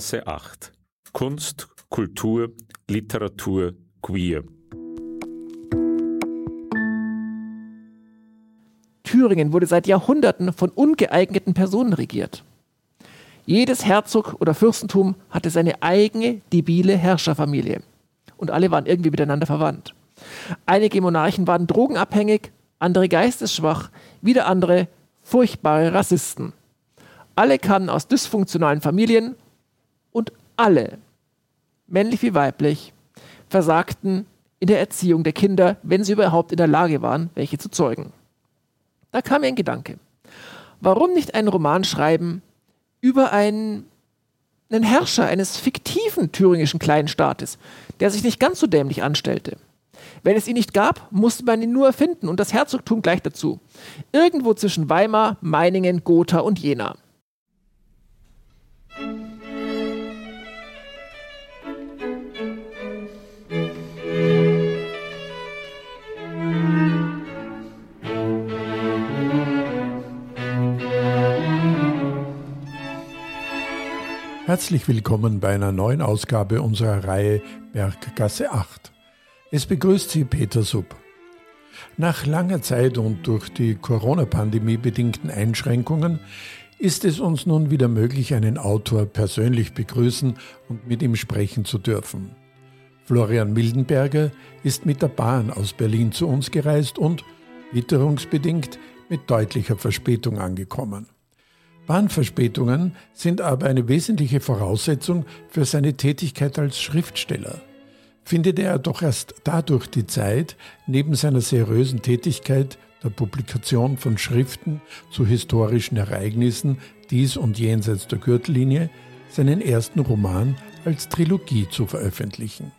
Berggasse 8. Kunst, Kultur, Literatur, Queer. Thüringen wurde seit Jahrhunderten von ungeeigneten Personen regiert. Jedes Herzog oder Fürstentum hatte seine eigene debile Herrscherfamilie. Und alle waren irgendwie miteinander verwandt. Einige Monarchen waren drogenabhängig, andere geistesschwach, wieder andere furchtbare Rassisten. Alle kamen aus dysfunktionalen Familien und alle, männlich wie weiblich, versagten in der Erziehung der Kinder, wenn sie überhaupt in der Lage waren, welche zu zeugen. Da kam mir ein Gedanke. Warum nicht einen Roman schreiben über einen, einen Herrscher eines fiktiven thüringischen Kleinstaates, der sich nicht ganz so dämlich anstellte? Wenn es ihn nicht gab, musste man ihn nur erfinden und das Herzogtum gleich dazu. Irgendwo zwischen Weimar, Meiningen, Gotha und Jena. Herzlich willkommen bei einer neuen Ausgabe unserer Reihe Berggasse 8. Es begrüßt Sie Peter Sub. Nach langer Zeit und durch die Corona-Pandemie bedingten Einschränkungen ist es uns nun wieder möglich, einen Autor persönlich begrüßen und mit ihm sprechen zu dürfen. Florian Mildenberger ist mit der Bahn aus Berlin zu uns gereist und, witterungsbedingt, mit deutlicher Verspätung angekommen. Bahnverspätungen sind aber eine wesentliche Voraussetzung für seine Tätigkeit als Schriftsteller. Findet er doch erst dadurch die Zeit, neben seiner seriösen Tätigkeit der Publikation von Schriften zu historischen Ereignissen dies und jenseits der Gürtellinie, seinen ersten Roman als Trilogie zu veröffentlichen.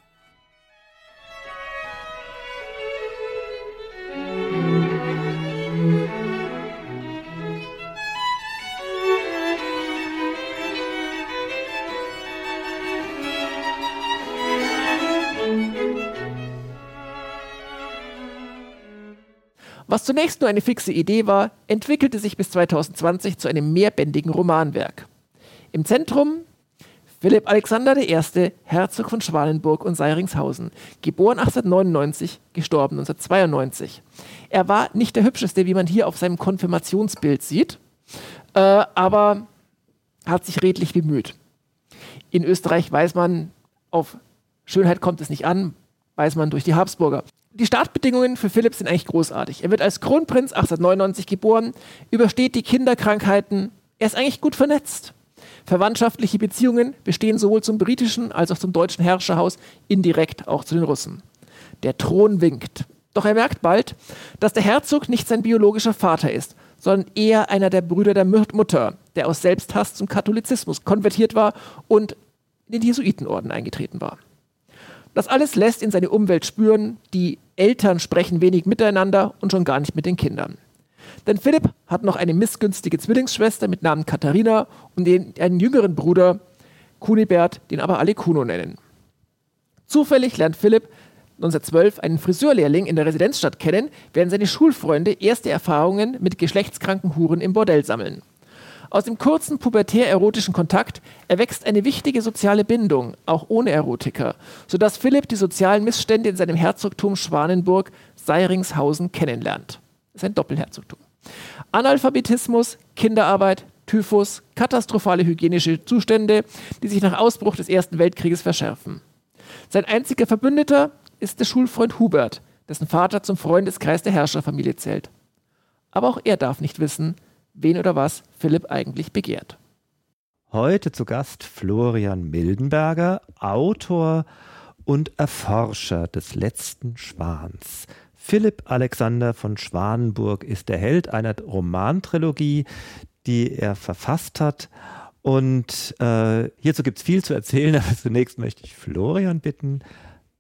Was zunächst nur eine fixe Idee war, entwickelte sich bis 2020 zu einem mehrbändigen Romanwerk. Im Zentrum Philipp Alexander I., Herzog von Schwalenburg und Seiringshausen, geboren 1899, gestorben 1992. Er war nicht der hübscheste, wie man hier auf seinem Konfirmationsbild sieht, äh, aber hat sich redlich bemüht. In Österreich weiß man, auf Schönheit kommt es nicht an, weiß man durch die Habsburger. Die Startbedingungen für Philipp sind eigentlich großartig. Er wird als Kronprinz 1899 geboren, übersteht die Kinderkrankheiten, er ist eigentlich gut vernetzt. Verwandtschaftliche Beziehungen bestehen sowohl zum britischen als auch zum deutschen Herrscherhaus, indirekt auch zu den Russen. Der Thron winkt. Doch er merkt bald, dass der Herzog nicht sein biologischer Vater ist, sondern eher einer der Brüder der Mutter, der aus Selbsthass zum Katholizismus konvertiert war und in den Jesuitenorden eingetreten war. Das alles lässt in seine Umwelt spüren, die Eltern sprechen wenig miteinander und schon gar nicht mit den Kindern. Denn Philipp hat noch eine missgünstige Zwillingsschwester mit Namen Katharina und einen jüngeren Bruder, Kunibert, den aber alle Kuno nennen. Zufällig lernt Philipp 1912 einen Friseurlehrling in der Residenzstadt kennen, während seine Schulfreunde erste Erfahrungen mit geschlechtskranken Huren im Bordell sammeln. Aus dem kurzen pubertär-erotischen Kontakt erwächst eine wichtige soziale Bindung, auch ohne Erotiker, sodass Philipp die sozialen Missstände in seinem Herzogtum Schwanenburg-Seiringshausen kennenlernt. Das ist ein Doppelherzogtum. Analphabetismus, Kinderarbeit, Typhus, katastrophale hygienische Zustände, die sich nach Ausbruch des Ersten Weltkrieges verschärfen. Sein einziger Verbündeter ist der Schulfreund Hubert, dessen Vater zum Freundeskreis der Herrscherfamilie zählt. Aber auch er darf nicht wissen, wen oder was Philipp eigentlich begehrt. Heute zu Gast Florian Mildenberger, Autor und Erforscher des letzten Schwans. Philipp Alexander von Schwanenburg ist der Held einer Romantrilogie, die er verfasst hat. Und äh, hierzu gibt es viel zu erzählen, aber zunächst möchte ich Florian bitten,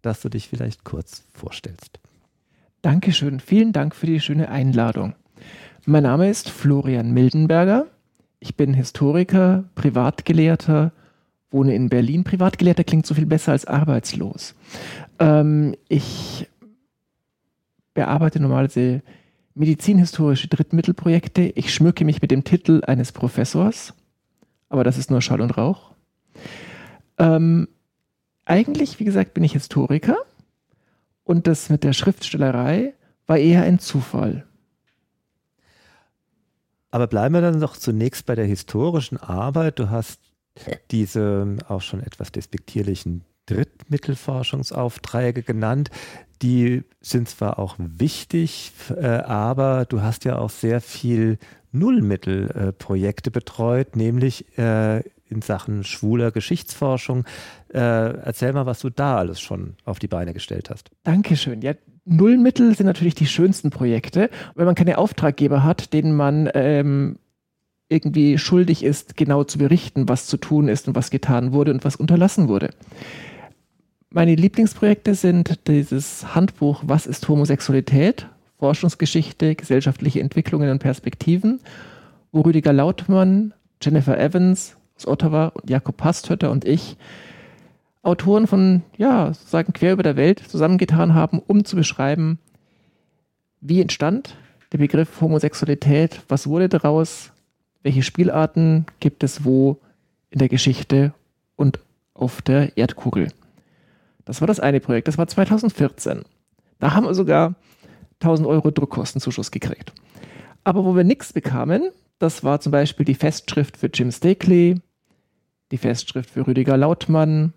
dass du dich vielleicht kurz vorstellst. Dankeschön, vielen Dank für die schöne Einladung. Mein Name ist Florian Mildenberger. Ich bin Historiker, Privatgelehrter, wohne in Berlin. Privatgelehrter klingt so viel besser als arbeitslos. Ähm, ich bearbeite normalerweise medizinhistorische Drittmittelprojekte. Ich schmücke mich mit dem Titel eines Professors, aber das ist nur Schall und Rauch. Ähm, eigentlich, wie gesagt, bin ich Historiker und das mit der Schriftstellerei war eher ein Zufall. Aber bleiben wir dann doch zunächst bei der historischen Arbeit. Du hast diese auch schon etwas despektierlichen Drittmittelforschungsaufträge genannt. Die sind zwar auch wichtig, äh, aber du hast ja auch sehr viel Nullmittelprojekte betreut, nämlich äh, in Sachen schwuler Geschichtsforschung. Äh, erzähl mal, was du da alles schon auf die Beine gestellt hast. Dankeschön. Ja, Nullmittel sind natürlich die schönsten Projekte. Wenn man keine Auftraggeber hat, denen man ähm, irgendwie schuldig ist, genau zu berichten, was zu tun ist und was getan wurde und was unterlassen wurde. Meine Lieblingsprojekte sind dieses Handbuch Was ist Homosexualität? Forschungsgeschichte, gesellschaftliche Entwicklungen und Perspektiven, wo Rüdiger Lautmann, Jennifer Evans aus Ottawa und Jakob Pastötter und ich Autoren von, ja, sagen quer über der Welt zusammengetan haben, um zu beschreiben, wie entstand der Begriff Homosexualität, was wurde daraus, welche Spielarten gibt es wo in der Geschichte und auf der Erdkugel. Das war das eine Projekt, das war 2014. Da haben wir sogar 1000 Euro Druckkostenzuschuss gekriegt. Aber wo wir nichts bekamen, das war zum Beispiel die Festschrift für Jim Stakely, die Festschrift für Rüdiger Lautmann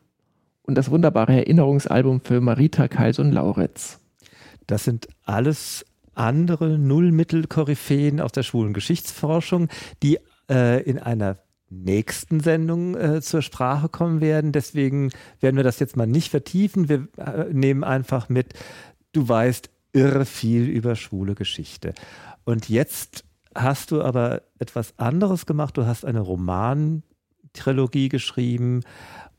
und das wunderbare Erinnerungsalbum für Marita Kalson-Lauritz. Das sind alles andere Nullmittel-Koryphäen aus der schwulen Geschichtsforschung, die äh, in einer nächsten Sendung äh, zur Sprache kommen werden. Deswegen werden wir das jetzt mal nicht vertiefen. Wir äh, nehmen einfach mit, du weißt irre viel über schwule Geschichte. Und jetzt hast du aber etwas anderes gemacht. Du hast eine Romantrilogie geschrieben.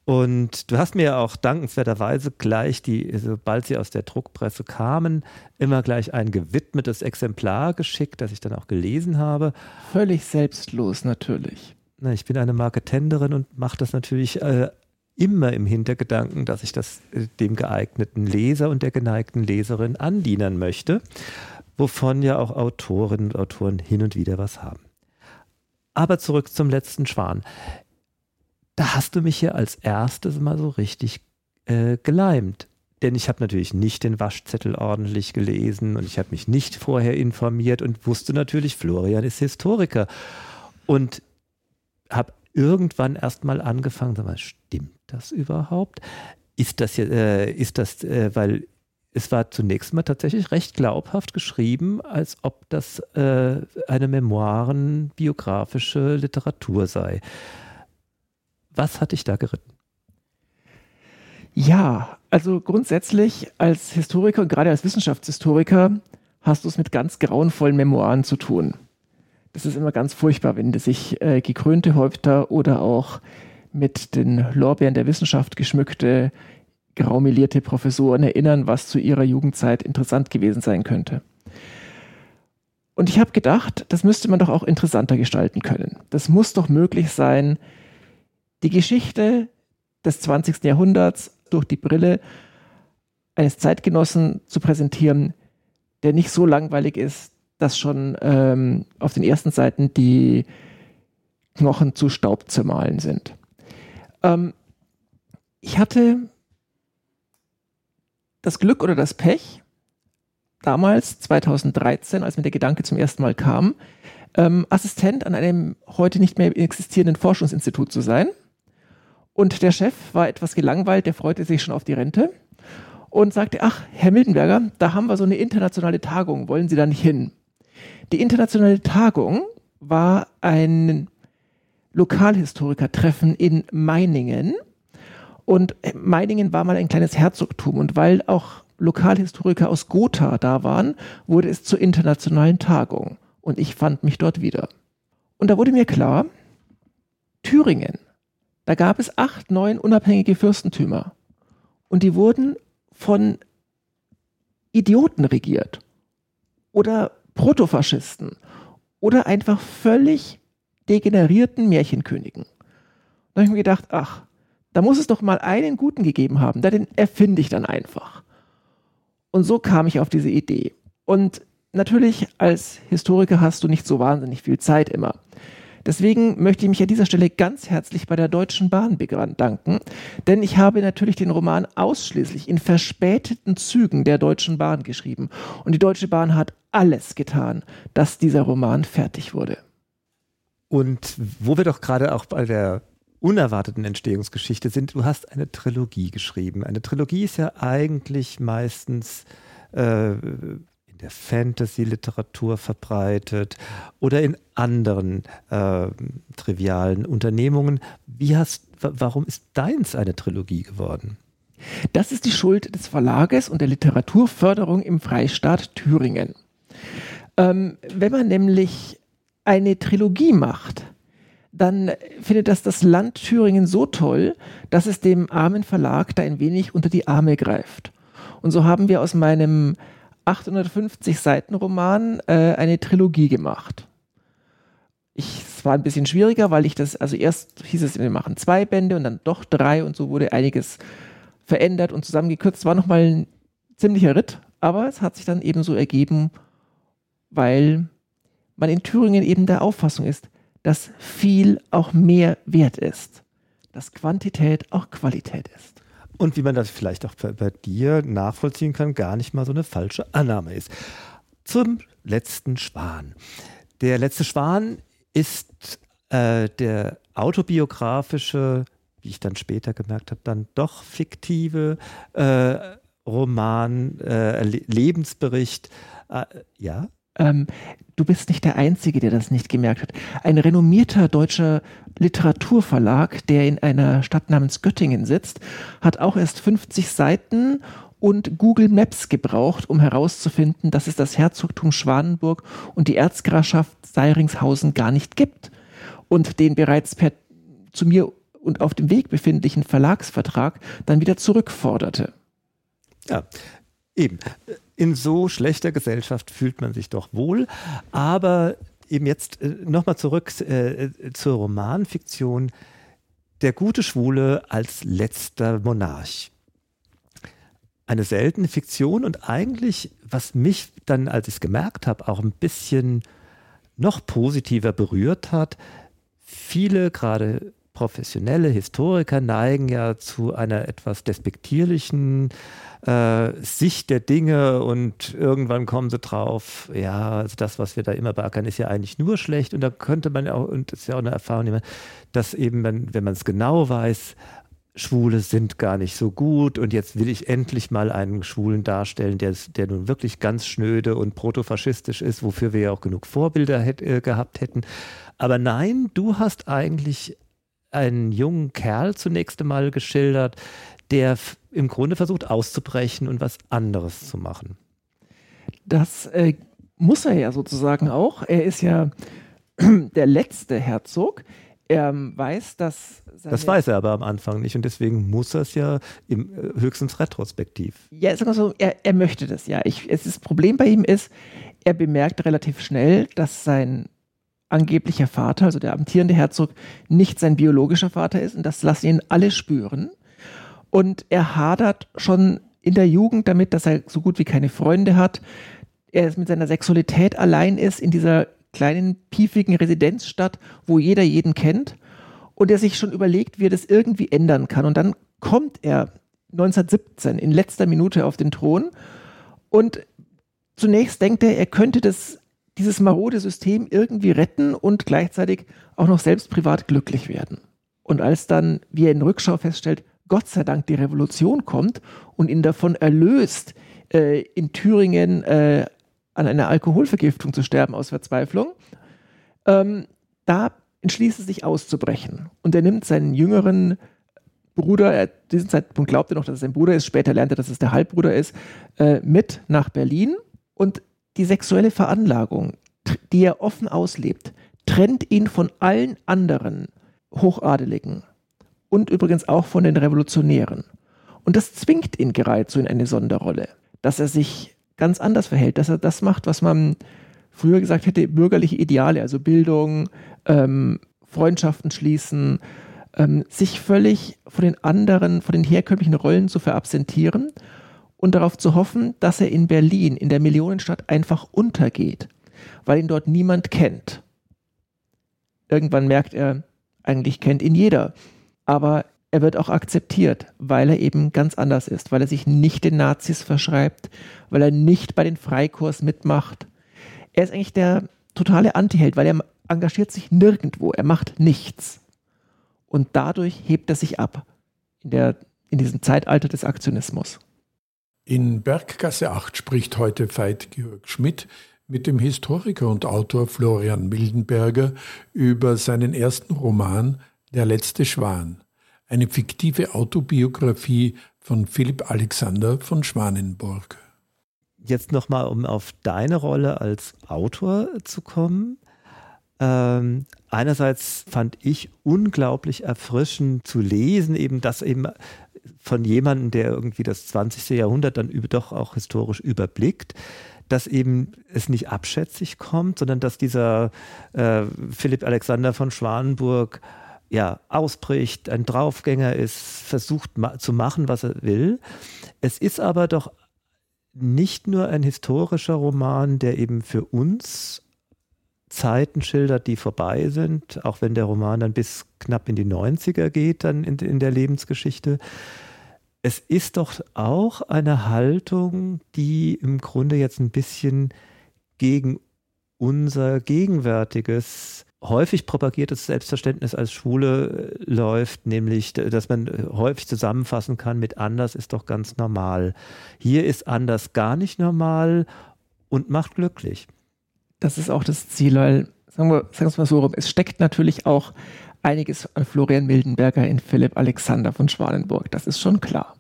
Und du hast mir auch dankenswerterweise gleich, die, sobald sie aus der Druckpresse kamen, immer gleich ein gewidmetes Exemplar geschickt, das ich dann auch gelesen habe. Völlig selbstlos natürlich. Na, ich bin eine Marketenderin und mache das natürlich äh, immer im Hintergedanken, dass ich das äh, dem geeigneten Leser und der geneigten Leserin andienen möchte wovon ja auch Autorinnen und Autoren hin und wieder was haben. Aber zurück zum letzten Schwan. Da hast du mich ja als erstes mal so richtig äh, geleimt. Denn ich habe natürlich nicht den Waschzettel ordentlich gelesen und ich habe mich nicht vorher informiert und wusste natürlich, Florian ist Historiker. Und habe irgendwann erst mal angefangen, sag mal, stimmt das überhaupt? Ist das, äh, ist das, äh, weil es war zunächst mal tatsächlich recht glaubhaft geschrieben, als ob das äh, eine memoirenbiografische Literatur sei. Was hat dich da geritten? Ja, also grundsätzlich als Historiker und gerade als Wissenschaftshistoriker hast du es mit ganz grauenvollen Memoiren zu tun. Das ist immer ganz furchtbar, wenn sich äh, gekrönte Häupter oder auch mit den Lorbeeren der Wissenschaft geschmückte graumelierte Professoren erinnern, was zu ihrer Jugendzeit interessant gewesen sein könnte. Und ich habe gedacht, das müsste man doch auch interessanter gestalten können. Das muss doch möglich sein, die Geschichte des 20. Jahrhunderts durch die Brille eines Zeitgenossen zu präsentieren, der nicht so langweilig ist, dass schon ähm, auf den ersten Seiten die Knochen zu Staub zermahlen sind. Ähm, ich hatte das Glück oder das Pech, damals, 2013, als mir der Gedanke zum ersten Mal kam, ähm, Assistent an einem heute nicht mehr existierenden Forschungsinstitut zu sein. Und der Chef war etwas gelangweilt, der freute sich schon auf die Rente und sagte, ach, Herr Mildenberger, da haben wir so eine internationale Tagung, wollen Sie da nicht hin? Die internationale Tagung war ein Lokalhistorikertreffen in Meiningen und Meiningen war mal ein kleines Herzogtum und weil auch Lokalhistoriker aus Gotha da waren, wurde es zur internationalen Tagung und ich fand mich dort wieder. Und da wurde mir klar, Thüringen, da gab es acht, neun unabhängige Fürstentümer und die wurden von Idioten regiert oder Protofaschisten oder einfach völlig degenerierten Märchenkönigen. Da habe ich mir gedacht, ach, da muss es doch mal einen guten gegeben haben, da den erfinde ich dann einfach. Und so kam ich auf diese Idee. Und natürlich als Historiker hast du nicht so wahnsinnig viel Zeit immer. Deswegen möchte ich mich an dieser Stelle ganz herzlich bei der Deutschen Bahn bedanken, denn ich habe natürlich den Roman ausschließlich in verspäteten Zügen der Deutschen Bahn geschrieben. Und die Deutsche Bahn hat alles getan, dass dieser Roman fertig wurde. Und wo wir doch gerade auch bei der unerwarteten Entstehungsgeschichte sind, du hast eine Trilogie geschrieben. Eine Trilogie ist ja eigentlich meistens äh, in der Fantasy-Literatur verbreitet oder in anderen äh, trivialen Unternehmungen. Wie hast, warum ist deins eine Trilogie geworden? Das ist die Schuld des Verlages und der Literaturförderung im Freistaat Thüringen. Ähm, wenn man nämlich eine Trilogie macht, dann findet das das Land Thüringen so toll, dass es dem armen Verlag da ein wenig unter die Arme greift. Und so haben wir aus meinem 850 Seiten Roman äh, eine Trilogie gemacht. Ich, es war ein bisschen schwieriger, weil ich das, also erst hieß es, wir machen zwei Bände und dann doch drei und so wurde einiges verändert und zusammengekürzt. War nochmal ein ziemlicher Ritt, aber es hat sich dann eben so ergeben, weil man in Thüringen eben der Auffassung ist, dass viel auch mehr wert ist, dass Quantität auch Qualität ist. Und wie man das vielleicht auch bei, bei dir nachvollziehen kann, gar nicht mal so eine falsche Annahme ist. Zum letzten Schwan. Der letzte Schwan ist äh, der autobiografische, wie ich dann später gemerkt habe, dann doch fiktive äh, Roman, äh, Lebensbericht. Äh, ja, ähm, du bist nicht der Einzige, der das nicht gemerkt hat. Ein renommierter deutscher Literaturverlag, der in einer Stadt namens Göttingen sitzt, hat auch erst 50 Seiten und Google Maps gebraucht, um herauszufinden, dass es das Herzogtum Schwanenburg und die Erzgrafschaft Seiringshausen gar nicht gibt und den bereits per zu mir und auf dem Weg befindlichen Verlagsvertrag dann wieder zurückforderte. Ja, eben in so schlechter Gesellschaft fühlt man sich doch wohl. Aber eben jetzt äh, nochmal zurück äh, zur Romanfiktion. Der gute Schwule als letzter Monarch. Eine seltene Fiktion und eigentlich, was mich dann, als ich es gemerkt habe, auch ein bisschen noch positiver berührt hat, viele gerade professionelle Historiker neigen ja zu einer etwas despektierlichen äh, Sicht der Dinge und irgendwann kommen sie drauf, ja, also das, was wir da immer beackern, ist ja eigentlich nur schlecht und da könnte man ja auch, und das ist ja auch eine Erfahrung, dass eben, wenn, wenn man es genau weiß, Schwule sind gar nicht so gut und jetzt will ich endlich mal einen Schwulen darstellen, der, der nun wirklich ganz schnöde und protofaschistisch ist, wofür wir ja auch genug Vorbilder hätt, äh, gehabt hätten. Aber nein, du hast eigentlich einen jungen Kerl zunächst einmal geschildert, der im Grunde versucht auszubrechen und was anderes zu machen. Das äh, muss er ja sozusagen auch. Er ist ja der letzte Herzog. Er weiß, dass. Das weiß er aber am Anfang nicht und deswegen muss er es ja im, äh, höchstens retrospektiv. Ja, sagen wir so, er, er möchte das ja. Ich, es das Problem bei ihm ist, er bemerkt relativ schnell, dass sein angeblicher Vater, also der amtierende Herzog, nicht sein biologischer Vater ist und das lassen ihn alle spüren. Und er hadert schon in der Jugend damit, dass er so gut wie keine Freunde hat. Er mit seiner Sexualität allein ist in dieser kleinen, piefigen Residenzstadt, wo jeder jeden kennt. Und er sich schon überlegt, wie er das irgendwie ändern kann. Und dann kommt er 1917 in letzter Minute auf den Thron und zunächst denkt er, er könnte das, dieses marode System irgendwie retten und gleichzeitig auch noch selbst privat glücklich werden. Und als dann, wie er in Rückschau feststellt, Gott sei Dank die Revolution kommt und ihn davon erlöst, äh, in Thüringen äh, an einer Alkoholvergiftung zu sterben aus Verzweiflung, ähm, da entschließt er sich auszubrechen. Und er nimmt seinen jüngeren Bruder, er, diesen Zeitpunkt glaubt er noch, dass es sein Bruder ist, später lernt er, dass es der Halbbruder ist, äh, mit nach Berlin. Und die sexuelle Veranlagung, die er offen auslebt, trennt ihn von allen anderen Hochadeligen und übrigens auch von den Revolutionären. Und das zwingt ihn geradezu in eine Sonderrolle, dass er sich ganz anders verhält, dass er das macht, was man früher gesagt hätte, bürgerliche Ideale, also Bildung, ähm, Freundschaften schließen, ähm, sich völlig von den anderen, von den herkömmlichen Rollen zu verabsentieren und darauf zu hoffen, dass er in Berlin, in der Millionenstadt, einfach untergeht, weil ihn dort niemand kennt. irgendwann merkt er, eigentlich kennt ihn jeder. Aber er wird auch akzeptiert, weil er eben ganz anders ist, weil er sich nicht den Nazis verschreibt, weil er nicht bei den Freikorps mitmacht. Er ist eigentlich der totale Antiheld, weil er engagiert sich nirgendwo, er macht nichts. Und dadurch hebt er sich ab in, der, in diesem Zeitalter des Aktionismus. In Berggasse 8 spricht heute Veit Georg Schmidt mit dem Historiker und Autor Florian Mildenberger über seinen ersten Roman Der letzte Schwan, eine fiktive Autobiografie von Philipp Alexander von Schwanenburg. Jetzt nochmal, um auf deine Rolle als Autor zu kommen. Ähm, einerseits fand ich unglaublich erfrischend zu lesen, eben das eben von jemandem, der irgendwie das 20. Jahrhundert dann doch auch historisch überblickt, dass eben es nicht abschätzig kommt, sondern dass dieser äh, Philipp Alexander von Schwanenburg ja, ausbricht, ein Draufgänger ist, versucht ma zu machen, was er will. Es ist aber doch nicht nur ein historischer Roman, der eben für uns Zeiten schildert, die vorbei sind, auch wenn der Roman dann bis knapp in die 90er geht, dann in, in der Lebensgeschichte. Es ist doch auch eine Haltung, die im Grunde jetzt ein bisschen gegen unser gegenwärtiges häufig propagiertes Selbstverständnis als Schwule äh, läuft, nämlich, dass man äh, häufig zusammenfassen kann mit anders ist doch ganz normal. Hier ist anders gar nicht normal und macht glücklich das ist auch das Ziel, weil, sagen wir, es mal so rum, es steckt natürlich auch einiges an Florian Mildenberger in Philipp Alexander von Schwanenburg. Das ist schon klar.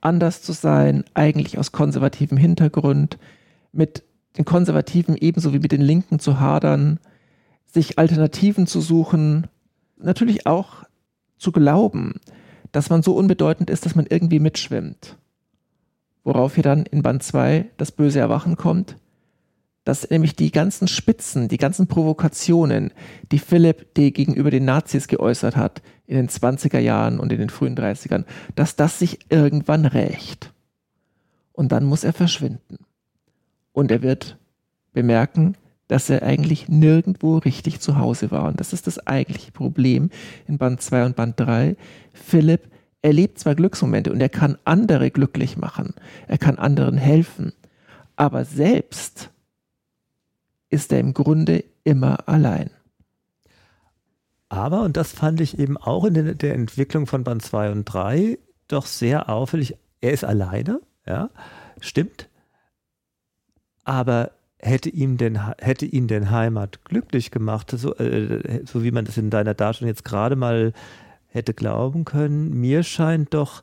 Anders zu sein, eigentlich aus konservativem Hintergrund, mit den Konservativen ebenso wie mit den Linken zu hadern, sich Alternativen zu suchen, natürlich auch zu glauben, dass man so unbedeutend ist, dass man irgendwie mitschwimmt. Worauf hier dann in Band 2 das böse Erwachen kommt, dass nämlich die ganzen Spitzen, die ganzen Provokationen, die Philipp D. gegenüber den Nazis geäußert hat in den 20er Jahren und in den frühen 30ern, dass das sich irgendwann rächt. Und dann muss er verschwinden. Und er wird bemerken, dass er eigentlich nirgendwo richtig zu Hause war. Und das ist das eigentliche Problem in Band 2 und Band 3. Philipp erlebt zwar Glücksmomente und er kann andere glücklich machen, er kann anderen helfen, aber selbst ist er im Grunde immer allein. Aber, und das fand ich eben auch in der, Entwicklung von Band 2 und 3 doch sehr auffällig, er ist alleine, ja, stimmt. Aber hätte ihm denn, hätte ihn denn Heimat glücklich gemacht, so, äh, so wie man das in deiner Darstellung jetzt gerade mal hätte glauben können. Mir scheint doch,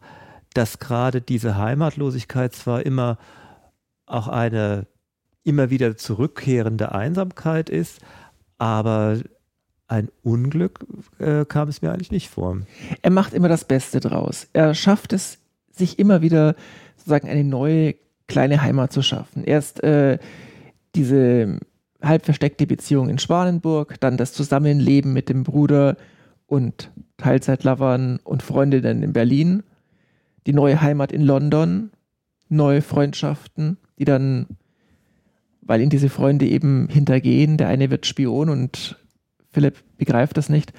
dass gerade diese Heimatlosigkeit zwar immer auch eine immer wieder zurückkehrende Einsamkeit ist, aber ein Unglück äh, kam es mir eigentlich nicht vor. Er macht immer das Beste draus. Er schafft es, sich immer wieder sozusagen eine neue kleine Heimat zu schaffen. Erst äh, diese halb versteckte Beziehung in Schwanenburg, dann das Zusammenleben mit dem Bruder und Teilzeitlovern und Freundinnen in Berlin, die neue Heimat in London, neue Freundschaften, die dann weil ihn diese Freunde eben hintergehen. Der eine wird Spion und Philipp begreift das nicht.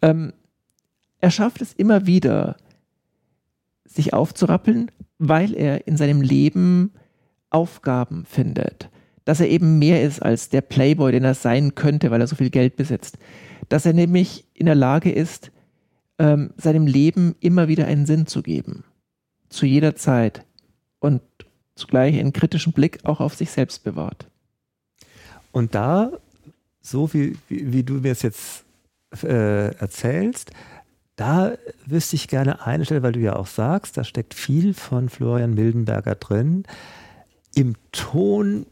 Ähm, er schafft es immer wieder, sich aufzurappeln, weil er in seinem Leben Aufgaben findet. Dass er eben mehr ist als der Playboy, den er sein könnte, weil er so viel Geld besitzt. Dass er nämlich in der Lage ist, ähm, seinem Leben immer wieder einen Sinn zu geben. Zu jeder Zeit. Und zugleich einen kritischen Blick auch auf sich selbst bewahrt. Und da, so wie, wie, du mir es jetzt äh, erzählst, da wüsste ich gerne eine Stelle, weil du ja auch sagst, da steckt viel von Florian Mildenberger drin. Im Ton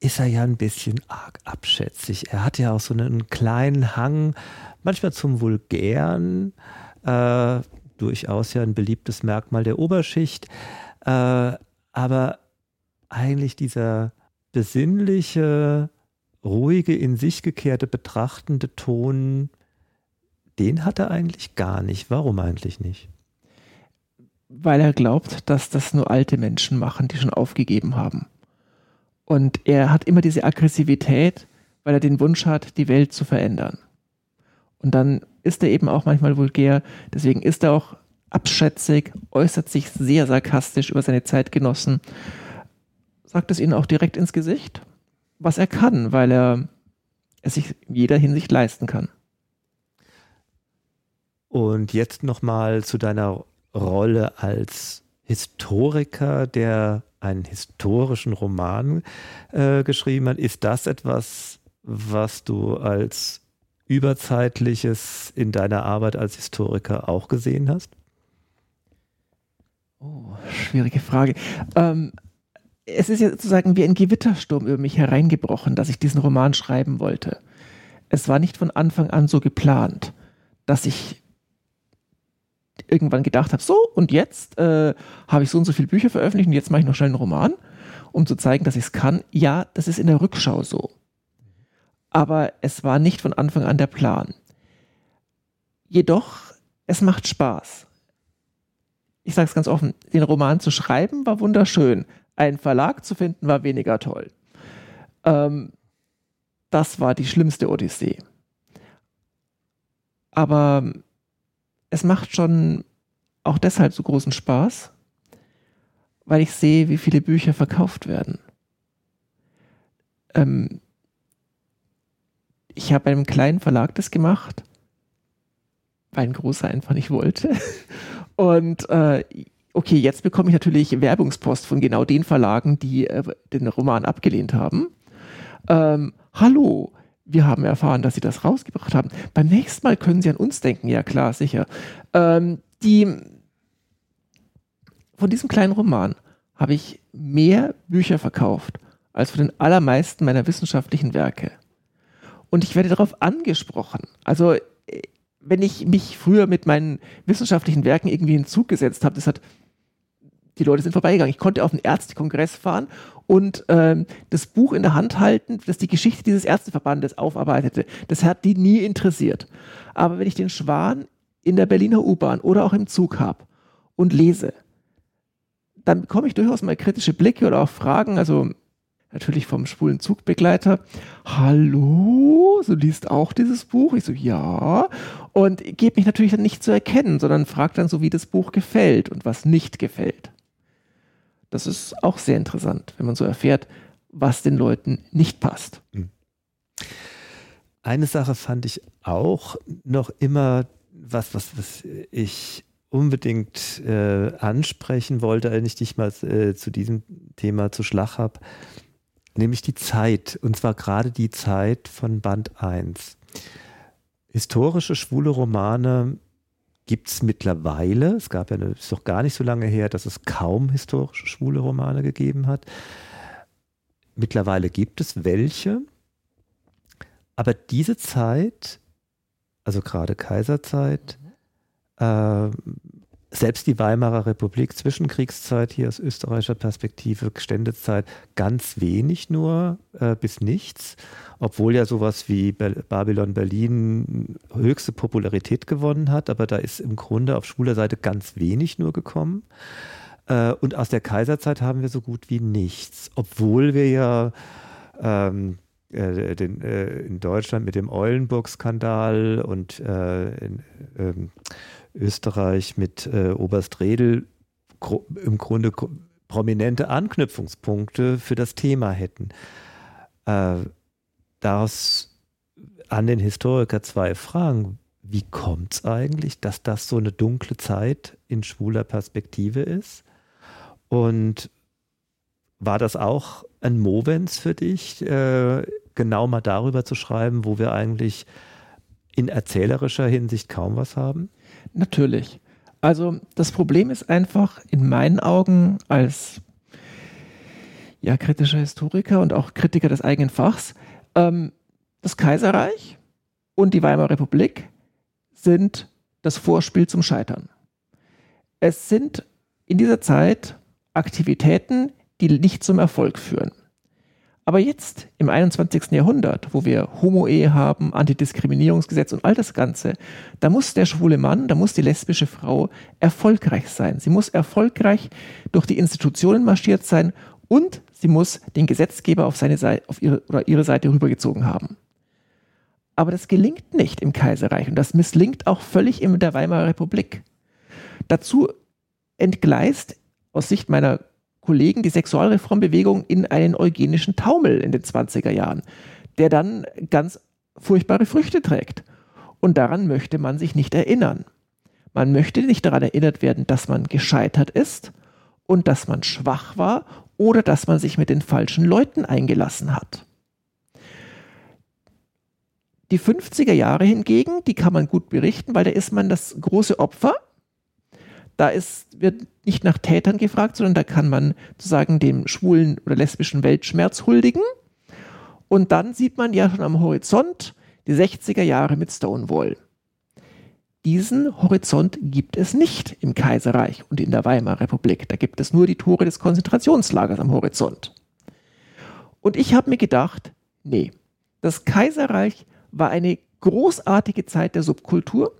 ist er ja ein bisschen arg abschätzig. Er hat ja auch so einen kleinen Hang, manchmal zum Vulgären, äh, durchaus ja ein beliebtes Merkmal der Oberschicht. Äh, aber eigentlich dieser besinnliche, ruhige, in sich gekehrte, betrachtende Ton, den hat er eigentlich gar nicht. Warum eigentlich nicht? Weil er glaubt, dass das nur alte Menschen machen, die schon aufgegeben haben. Und er hat immer diese Aggressivität, weil er den Wunsch hat, die Welt zu verändern. Und dann ist er eben auch manchmal vulgär. Deswegen ist er auch abschätzig, äußert sich sehr sarkastisch über seine Zeitgenossen, sagt es ihnen auch direkt ins Gesicht, was er kann, weil er es sich in jeder Hinsicht leisten kann. Und jetzt nochmal zu deiner Rolle als Historiker, der einen historischen Roman äh, geschrieben hat. Ist das etwas, was du als Überzeitliches in deiner Arbeit als Historiker auch gesehen hast? Oh, schwierige Frage. Ähm, es ist ja sozusagen wie ein Gewittersturm über mich hereingebrochen, dass ich diesen Roman schreiben wollte. Es war nicht von Anfang an so geplant, dass ich irgendwann gedacht habe, so und jetzt äh, habe ich so und so viele Bücher veröffentlicht und jetzt mache ich noch schnell einen Roman, um zu zeigen, dass ich es kann. Ja, das ist in der Rückschau so. Aber es war nicht von Anfang an der Plan. Jedoch, es macht Spaß ich sage es ganz offen, den Roman zu schreiben war wunderschön. Einen Verlag zu finden war weniger toll. Ähm, das war die schlimmste Odyssee. Aber es macht schon auch deshalb so großen Spaß, weil ich sehe, wie viele Bücher verkauft werden. Ähm, ich habe einem kleinen Verlag das gemacht, weil ein großer einfach nicht wollte. Und äh, okay, jetzt bekomme ich natürlich Werbungspost von genau den Verlagen, die äh, den Roman abgelehnt haben. Ähm, hallo, wir haben erfahren, dass Sie das rausgebracht haben. Beim nächsten Mal können Sie an uns denken. Ja, klar, sicher. Ähm, die, von diesem kleinen Roman habe ich mehr Bücher verkauft als von den allermeisten meiner wissenschaftlichen Werke. Und ich werde darauf angesprochen. Also wenn ich mich früher mit meinen wissenschaftlichen Werken irgendwie in Zug gesetzt habe, das hat die Leute sind vorbeigegangen. Ich konnte auf einen Ärztekongress fahren und ähm, das Buch in der Hand halten, das die Geschichte dieses Ärzteverbandes aufarbeitete. Das hat die nie interessiert. Aber wenn ich den Schwan in der Berliner U-Bahn oder auch im Zug habe und lese, dann bekomme ich durchaus mal kritische Blicke oder auch Fragen. Also natürlich vom schwulen Zugbegleiter. Hallo, so liest auch dieses Buch? Ich so, ja. Und gebe mich natürlich dann nicht zu erkennen, sondern fragt dann so, wie das Buch gefällt und was nicht gefällt. Das ist auch sehr interessant, wenn man so erfährt, was den Leuten nicht passt. Hm. Eine Sache fand ich auch noch immer was, was, was ich unbedingt äh, ansprechen wollte, wenn ich dich mal äh, zu diesem Thema zu Schlag habe nämlich die Zeit, und zwar gerade die Zeit von Band 1. Historische schwule Romane gibt es mittlerweile. Es gab ja, eine, ist doch gar nicht so lange her, dass es kaum historische schwule Romane gegeben hat. Mittlerweile gibt es welche. Aber diese Zeit, also gerade Kaiserzeit, äh, selbst die Weimarer Republik, Zwischenkriegszeit hier aus österreichischer Perspektive, Ständezeit, ganz wenig nur äh, bis nichts, obwohl ja sowas wie Babylon Berlin höchste Popularität gewonnen hat, aber da ist im Grunde auf schwuler Seite ganz wenig nur gekommen. Äh, und aus der Kaiserzeit haben wir so gut wie nichts, obwohl wir ja ähm, äh, den, äh, in Deutschland mit dem Eulenburg-Skandal und äh, in, ähm, Österreich mit äh, Oberst Redel im Grunde prominente Anknüpfungspunkte für das Thema hätten. Äh, daraus an den Historiker zwei Fragen. Wie kommt es eigentlich, dass das so eine dunkle Zeit in schwuler Perspektive ist? Und war das auch ein Movens für dich, äh, genau mal darüber zu schreiben, wo wir eigentlich in erzählerischer Hinsicht kaum was haben? Natürlich. Also das Problem ist einfach in meinen Augen als ja, kritischer Historiker und auch Kritiker des eigenen Fachs, ähm, das Kaiserreich und die Weimarer Republik sind das Vorspiel zum Scheitern. Es sind in dieser Zeit Aktivitäten, die nicht zum Erfolg führen. Aber jetzt im 21. Jahrhundert, wo wir Homo-Ehe haben, Antidiskriminierungsgesetz und all das Ganze, da muss der schwule Mann, da muss die lesbische Frau erfolgreich sein. Sie muss erfolgreich durch die Institutionen marschiert sein und sie muss den Gesetzgeber auf seine Seite auf ihre, oder ihre Seite rübergezogen haben. Aber das gelingt nicht im Kaiserreich und das misslingt auch völlig in der Weimarer Republik. Dazu entgleist aus Sicht meiner Kollegen die Sexualreformbewegung in einen eugenischen Taumel in den 20er Jahren, der dann ganz furchtbare Früchte trägt. Und daran möchte man sich nicht erinnern. Man möchte nicht daran erinnert werden, dass man gescheitert ist und dass man schwach war oder dass man sich mit den falschen Leuten eingelassen hat. Die 50er Jahre hingegen, die kann man gut berichten, weil da ist man das große Opfer. Da ist, wird nicht nach Tätern gefragt, sondern da kann man sozusagen dem schwulen oder lesbischen Weltschmerz huldigen. Und dann sieht man ja schon am Horizont die 60er Jahre mit Stonewall. Diesen Horizont gibt es nicht im Kaiserreich und in der Weimarer Republik. Da gibt es nur die Tore des Konzentrationslagers am Horizont. Und ich habe mir gedacht, nee, das Kaiserreich war eine großartige Zeit der Subkultur,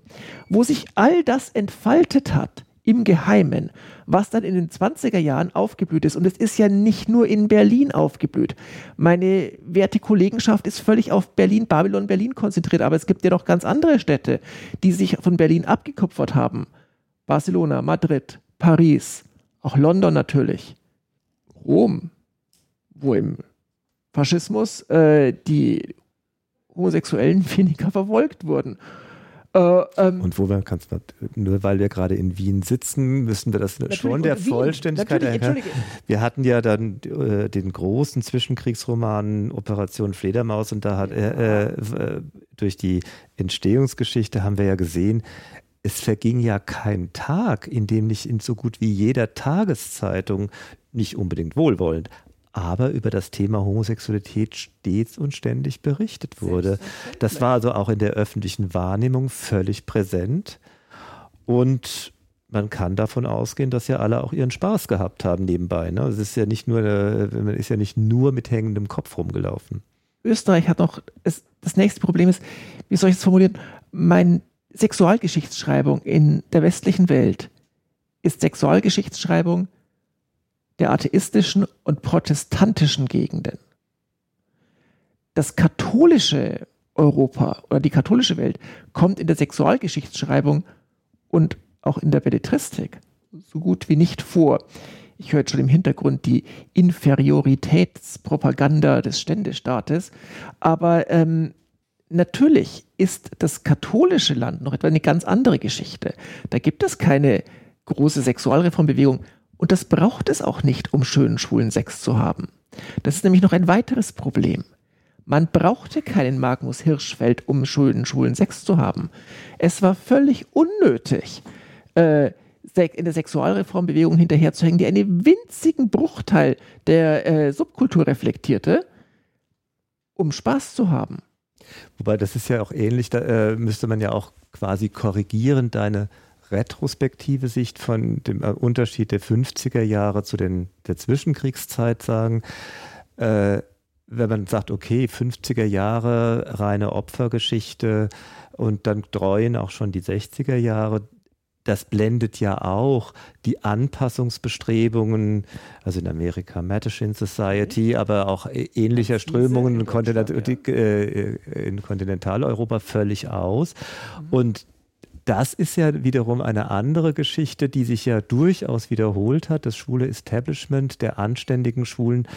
wo sich all das entfaltet hat im Geheimen, was dann in den 20er Jahren aufgeblüht ist. Und es ist ja nicht nur in Berlin aufgeblüht. Meine werte Kollegenschaft ist völlig auf Berlin, Babylon, Berlin konzentriert, aber es gibt ja noch ganz andere Städte, die sich von Berlin abgekupfert haben. Barcelona, Madrid, Paris, auch London natürlich, Rom, wo im Faschismus äh, die Homosexuellen weniger verfolgt wurden. Äh, ähm, und wo wir, kannst nur weil wir gerade in Wien sitzen, müssen wir das schon der Wien, Vollständigkeit erklären. Wir hatten ja dann äh, den großen Zwischenkriegsroman Operation Fledermaus und da hat äh, äh, durch die Entstehungsgeschichte haben wir ja gesehen, es verging ja kein Tag, in dem nicht in so gut wie jeder Tageszeitung nicht unbedingt wohlwollend, aber über das Thema Homosexualität stets und ständig berichtet wurde. Das war also auch in der öffentlichen Wahrnehmung völlig präsent. Und man kann davon ausgehen, dass ja alle auch ihren Spaß gehabt haben nebenbei. Ne? Es ist ja nicht nur, man ist ja nicht nur mit hängendem Kopf rumgelaufen. Österreich hat noch, es, das nächste Problem ist, wie soll ich es formulieren? Meine Sexualgeschichtsschreibung in der westlichen Welt ist Sexualgeschichtsschreibung der atheistischen und protestantischen Gegenden. Das katholische Europa oder die katholische Welt kommt in der Sexualgeschichtsschreibung und auch in der Belletristik so gut wie nicht vor. Ich höre jetzt schon im Hintergrund die Inferioritätspropaganda des Ständestaates, aber ähm, natürlich ist das katholische Land noch etwa eine ganz andere Geschichte. Da gibt es keine große Sexualreformbewegung und das braucht es auch nicht, um schönen schwulen Sex zu haben. Das ist nämlich noch ein weiteres Problem. Man brauchte keinen Magnus Hirschfeld, um schönen schwulen Sex zu haben. Es war völlig unnötig, äh, in der Sexualreformbewegung hinterherzuhängen, die einen winzigen Bruchteil der äh, Subkultur reflektierte, um Spaß zu haben. Wobei das ist ja auch ähnlich, da äh, müsste man ja auch quasi korrigieren, deine retrospektive Sicht von dem äh, Unterschied der 50er Jahre zu den, der Zwischenkriegszeit sagen. Äh, wenn man sagt, okay, 50er Jahre, reine Opfergeschichte und dann dreuen auch schon die 60er Jahre, das blendet ja auch die Anpassungsbestrebungen, also in Amerika Mattachine Society, aber auch ähnlicher Strömungen in, Kontinent, äh, in Kontinentaleuropa völlig aus. Mhm. Und das ist ja wiederum eine andere Geschichte, die sich ja durchaus wiederholt hat. Das schwule Establishment der anständigen Schwulen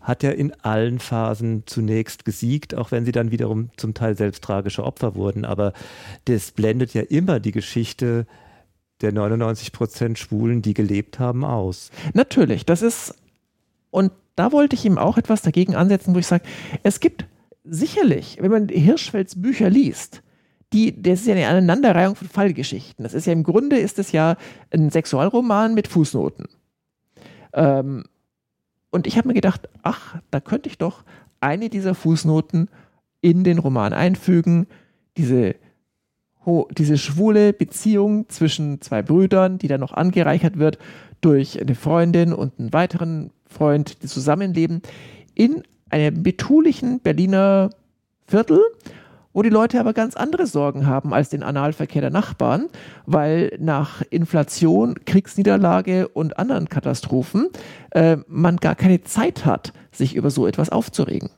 hat ja in allen Phasen zunächst gesiegt, auch wenn sie dann wiederum zum Teil selbst tragische Opfer wurden. Aber das blendet ja immer die Geschichte der 99 Prozent Schwulen, die gelebt haben, aus. Natürlich, das ist, und da wollte ich ihm auch etwas dagegen ansetzen, wo ich sage, es gibt sicherlich, wenn man Hirschfelds Bücher liest, die, das ist ja eine Aneinanderreihung von Fallgeschichten. Das ist ja im Grunde ist es ja ein Sexualroman mit Fußnoten. Ähm, und ich habe mir gedacht, ach, da könnte ich doch eine dieser Fußnoten in den Roman einfügen. Diese, diese schwule Beziehung zwischen zwei Brüdern, die dann noch angereichert wird durch eine Freundin und einen weiteren Freund, die zusammenleben, in einem betulichen Berliner Viertel wo die Leute aber ganz andere Sorgen haben als den Analverkehr der Nachbarn, weil nach Inflation, Kriegsniederlage und anderen Katastrophen äh, man gar keine Zeit hat, sich über so etwas aufzuregen.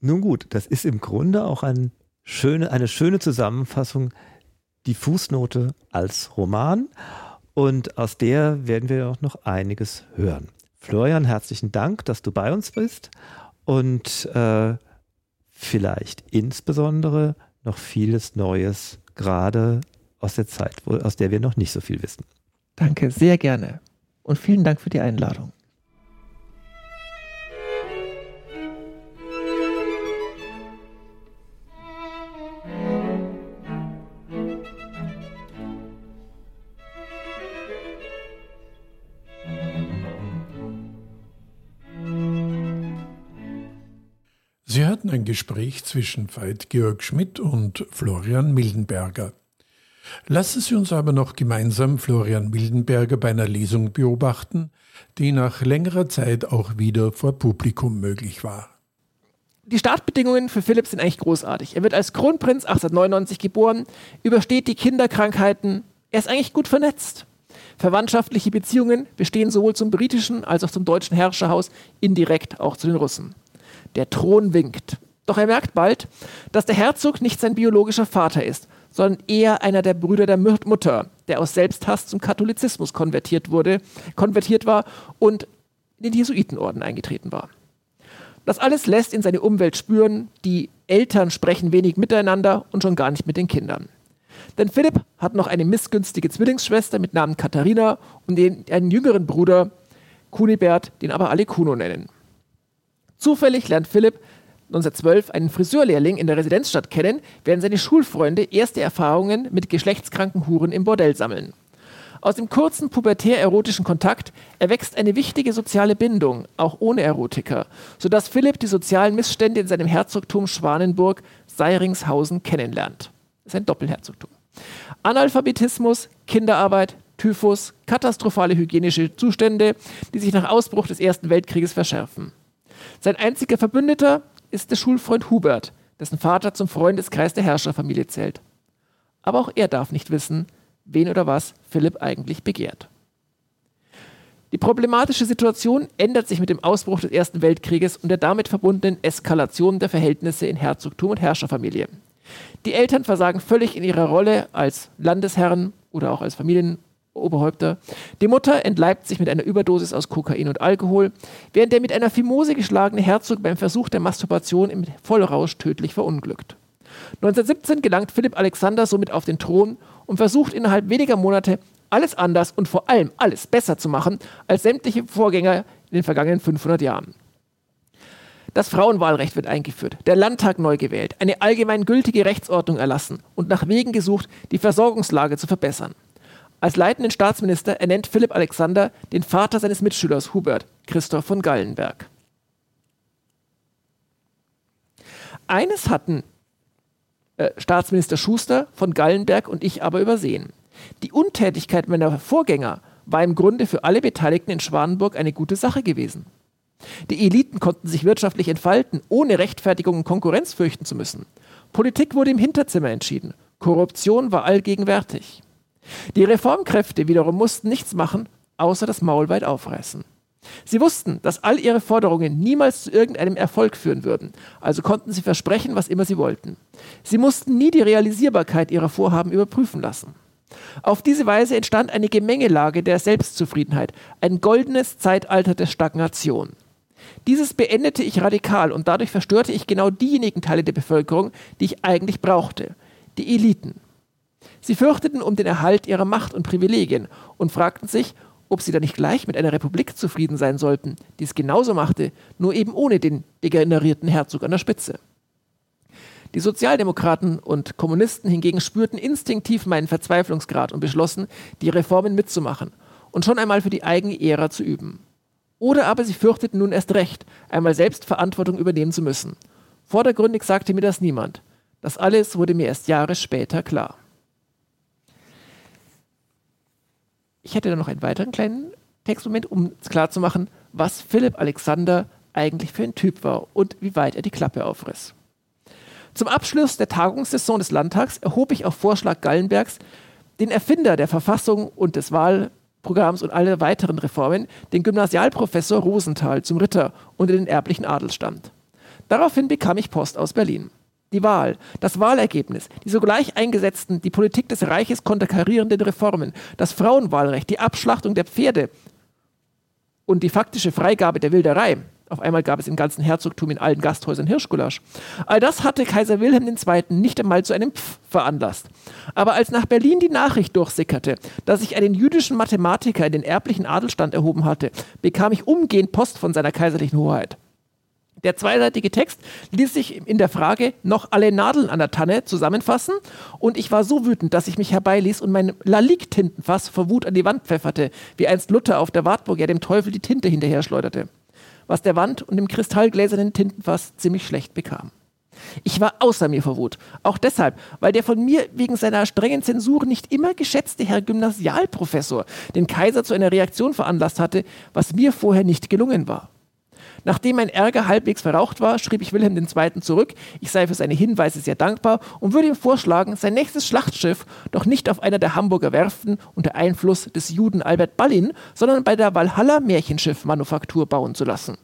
Nun gut, das ist im Grunde auch ein schöne, eine schöne Zusammenfassung, die Fußnote als Roman. Und aus der werden wir auch noch einiges hören. Florian, herzlichen Dank, dass du bei uns bist und äh, vielleicht insbesondere noch vieles Neues, gerade aus der Zeit, aus der wir noch nicht so viel wissen. Danke, sehr gerne. Und vielen Dank für die Einladung. Ein Gespräch zwischen Veit Georg Schmidt und Florian Mildenberger. Lassen Sie uns aber noch gemeinsam Florian Mildenberger bei einer Lesung beobachten, die nach längerer Zeit auch wieder vor Publikum möglich war. Die Startbedingungen für Philipp sind eigentlich großartig. Er wird als Kronprinz 1899 geboren, übersteht die Kinderkrankheiten, er ist eigentlich gut vernetzt. Verwandtschaftliche Beziehungen bestehen sowohl zum britischen als auch zum deutschen Herrscherhaus, indirekt auch zu den Russen. Der Thron winkt. Doch er merkt bald, dass der Herzog nicht sein biologischer Vater ist, sondern eher einer der Brüder der Mutter, der aus Selbsthass zum Katholizismus konvertiert wurde, konvertiert war und in den Jesuitenorden eingetreten war. Das alles lässt in seine Umwelt spüren, die Eltern sprechen wenig miteinander und schon gar nicht mit den Kindern. Denn Philipp hat noch eine missgünstige Zwillingsschwester mit Namen Katharina und einen jüngeren Bruder, Kunibert, den aber alle Kuno nennen. Zufällig lernt Philipp 1912 einen Friseurlehrling in der Residenzstadt kennen, während seine Schulfreunde erste Erfahrungen mit geschlechtskranken Huren im Bordell sammeln. Aus dem kurzen pubertär-erotischen Kontakt erwächst eine wichtige soziale Bindung, auch ohne Erotiker, sodass Philipp die sozialen Missstände in seinem Herzogtum Schwanenburg-Seiringshausen kennenlernt. Das ist ein Doppelherzogtum. Analphabetismus, Kinderarbeit, Typhus, katastrophale hygienische Zustände, die sich nach Ausbruch des Ersten Weltkrieges verschärfen. Sein einziger Verbündeter ist der Schulfreund Hubert, dessen Vater zum Freundeskreis der Herrscherfamilie zählt. Aber auch er darf nicht wissen, wen oder was Philipp eigentlich begehrt. Die problematische Situation ändert sich mit dem Ausbruch des Ersten Weltkrieges und der damit verbundenen Eskalation der Verhältnisse in Herzogtum und Herrscherfamilie. Die Eltern versagen völlig in ihrer Rolle als Landesherren oder auch als Familien Oberhäupter. Die Mutter entleibt sich mit einer Überdosis aus Kokain und Alkohol, während der mit einer Fimose geschlagene Herzog beim Versuch der Masturbation im Vollrausch tödlich verunglückt. 1917 gelangt Philipp Alexander somit auf den Thron und versucht innerhalb weniger Monate alles anders und vor allem alles besser zu machen als sämtliche Vorgänger in den vergangenen 500 Jahren. Das Frauenwahlrecht wird eingeführt, der Landtag neu gewählt, eine allgemein gültige Rechtsordnung erlassen und nach Wegen gesucht, die Versorgungslage zu verbessern. Als leitenden Staatsminister ernennt Philipp Alexander den Vater seines Mitschülers Hubert, Christoph von Gallenberg. Eines hatten äh, Staatsminister Schuster von Gallenberg und ich aber übersehen. Die Untätigkeit meiner Vorgänger war im Grunde für alle Beteiligten in Schwanenburg eine gute Sache gewesen. Die Eliten konnten sich wirtschaftlich entfalten, ohne Rechtfertigung und Konkurrenz fürchten zu müssen. Politik wurde im Hinterzimmer entschieden. Korruption war allgegenwärtig. Die Reformkräfte wiederum mussten nichts machen, außer das Maul weit aufreißen. Sie wussten, dass all ihre Forderungen niemals zu irgendeinem Erfolg führen würden, also konnten sie versprechen, was immer sie wollten. Sie mussten nie die Realisierbarkeit ihrer Vorhaben überprüfen lassen. Auf diese Weise entstand eine Gemengelage der Selbstzufriedenheit, ein goldenes Zeitalter der Stagnation. Dieses beendete ich radikal und dadurch verstörte ich genau diejenigen Teile der Bevölkerung, die ich eigentlich brauchte, die Eliten. Sie fürchteten um den Erhalt ihrer Macht und Privilegien und fragten sich, ob sie da nicht gleich mit einer Republik zufrieden sein sollten, die es genauso machte, nur eben ohne den degenerierten Herzog an der Spitze. Die Sozialdemokraten und Kommunisten hingegen spürten instinktiv meinen Verzweiflungsgrad und beschlossen, die Reformen mitzumachen und schon einmal für die eigene Ära zu üben. Oder aber sie fürchteten nun erst recht, einmal selbst Verantwortung übernehmen zu müssen. Vordergründig sagte mir das niemand. Das alles wurde mir erst Jahre später klar. Ich hätte da noch einen weiteren kleinen Textmoment, um klarzumachen, was Philipp Alexander eigentlich für ein Typ war und wie weit er die Klappe aufriss. Zum Abschluss der Tagungssaison des Landtags erhob ich auf Vorschlag Gallenbergs den Erfinder der Verfassung und des Wahlprogramms und aller weiteren Reformen, den Gymnasialprofessor Rosenthal, zum Ritter unter den erblichen Adelsstand. Daraufhin bekam ich Post aus Berlin. Die Wahl, das Wahlergebnis, die sogleich eingesetzten, die Politik des Reiches konterkarierenden Reformen, das Frauenwahlrecht, die Abschlachtung der Pferde und die faktische Freigabe der Wilderei. Auf einmal gab es im ganzen Herzogtum in allen Gasthäusern Hirschgulasch. All das hatte Kaiser Wilhelm II. nicht einmal zu einem Pf veranlasst. Aber als nach Berlin die Nachricht durchsickerte, dass sich einen jüdischen Mathematiker in den erblichen Adelstand erhoben hatte, bekam ich umgehend Post von seiner kaiserlichen Hoheit. Der zweiseitige Text ließ sich in der Frage noch alle Nadeln an der Tanne zusammenfassen und ich war so wütend, dass ich mich herbeiließ und mein Lalik-Tintenfass vor Wut an die Wand pfefferte, wie einst Luther auf der Wartburg ja dem Teufel die Tinte hinterher schleuderte, was der Wand und dem kristallgläsernen Tintenfass ziemlich schlecht bekam. Ich war außer mir vor Wut. Auch deshalb, weil der von mir wegen seiner strengen Zensur nicht immer geschätzte Herr Gymnasialprofessor den Kaiser zu einer Reaktion veranlasst hatte, was mir vorher nicht gelungen war. Nachdem mein Ärger halbwegs verraucht war, schrieb ich Wilhelm II. zurück, ich sei für seine Hinweise sehr dankbar und würde ihm vorschlagen, sein nächstes Schlachtschiff doch nicht auf einer der Hamburger Werften unter Einfluss des Juden Albert Ballin, sondern bei der Valhalla Märchenschiff-Manufaktur bauen zu lassen.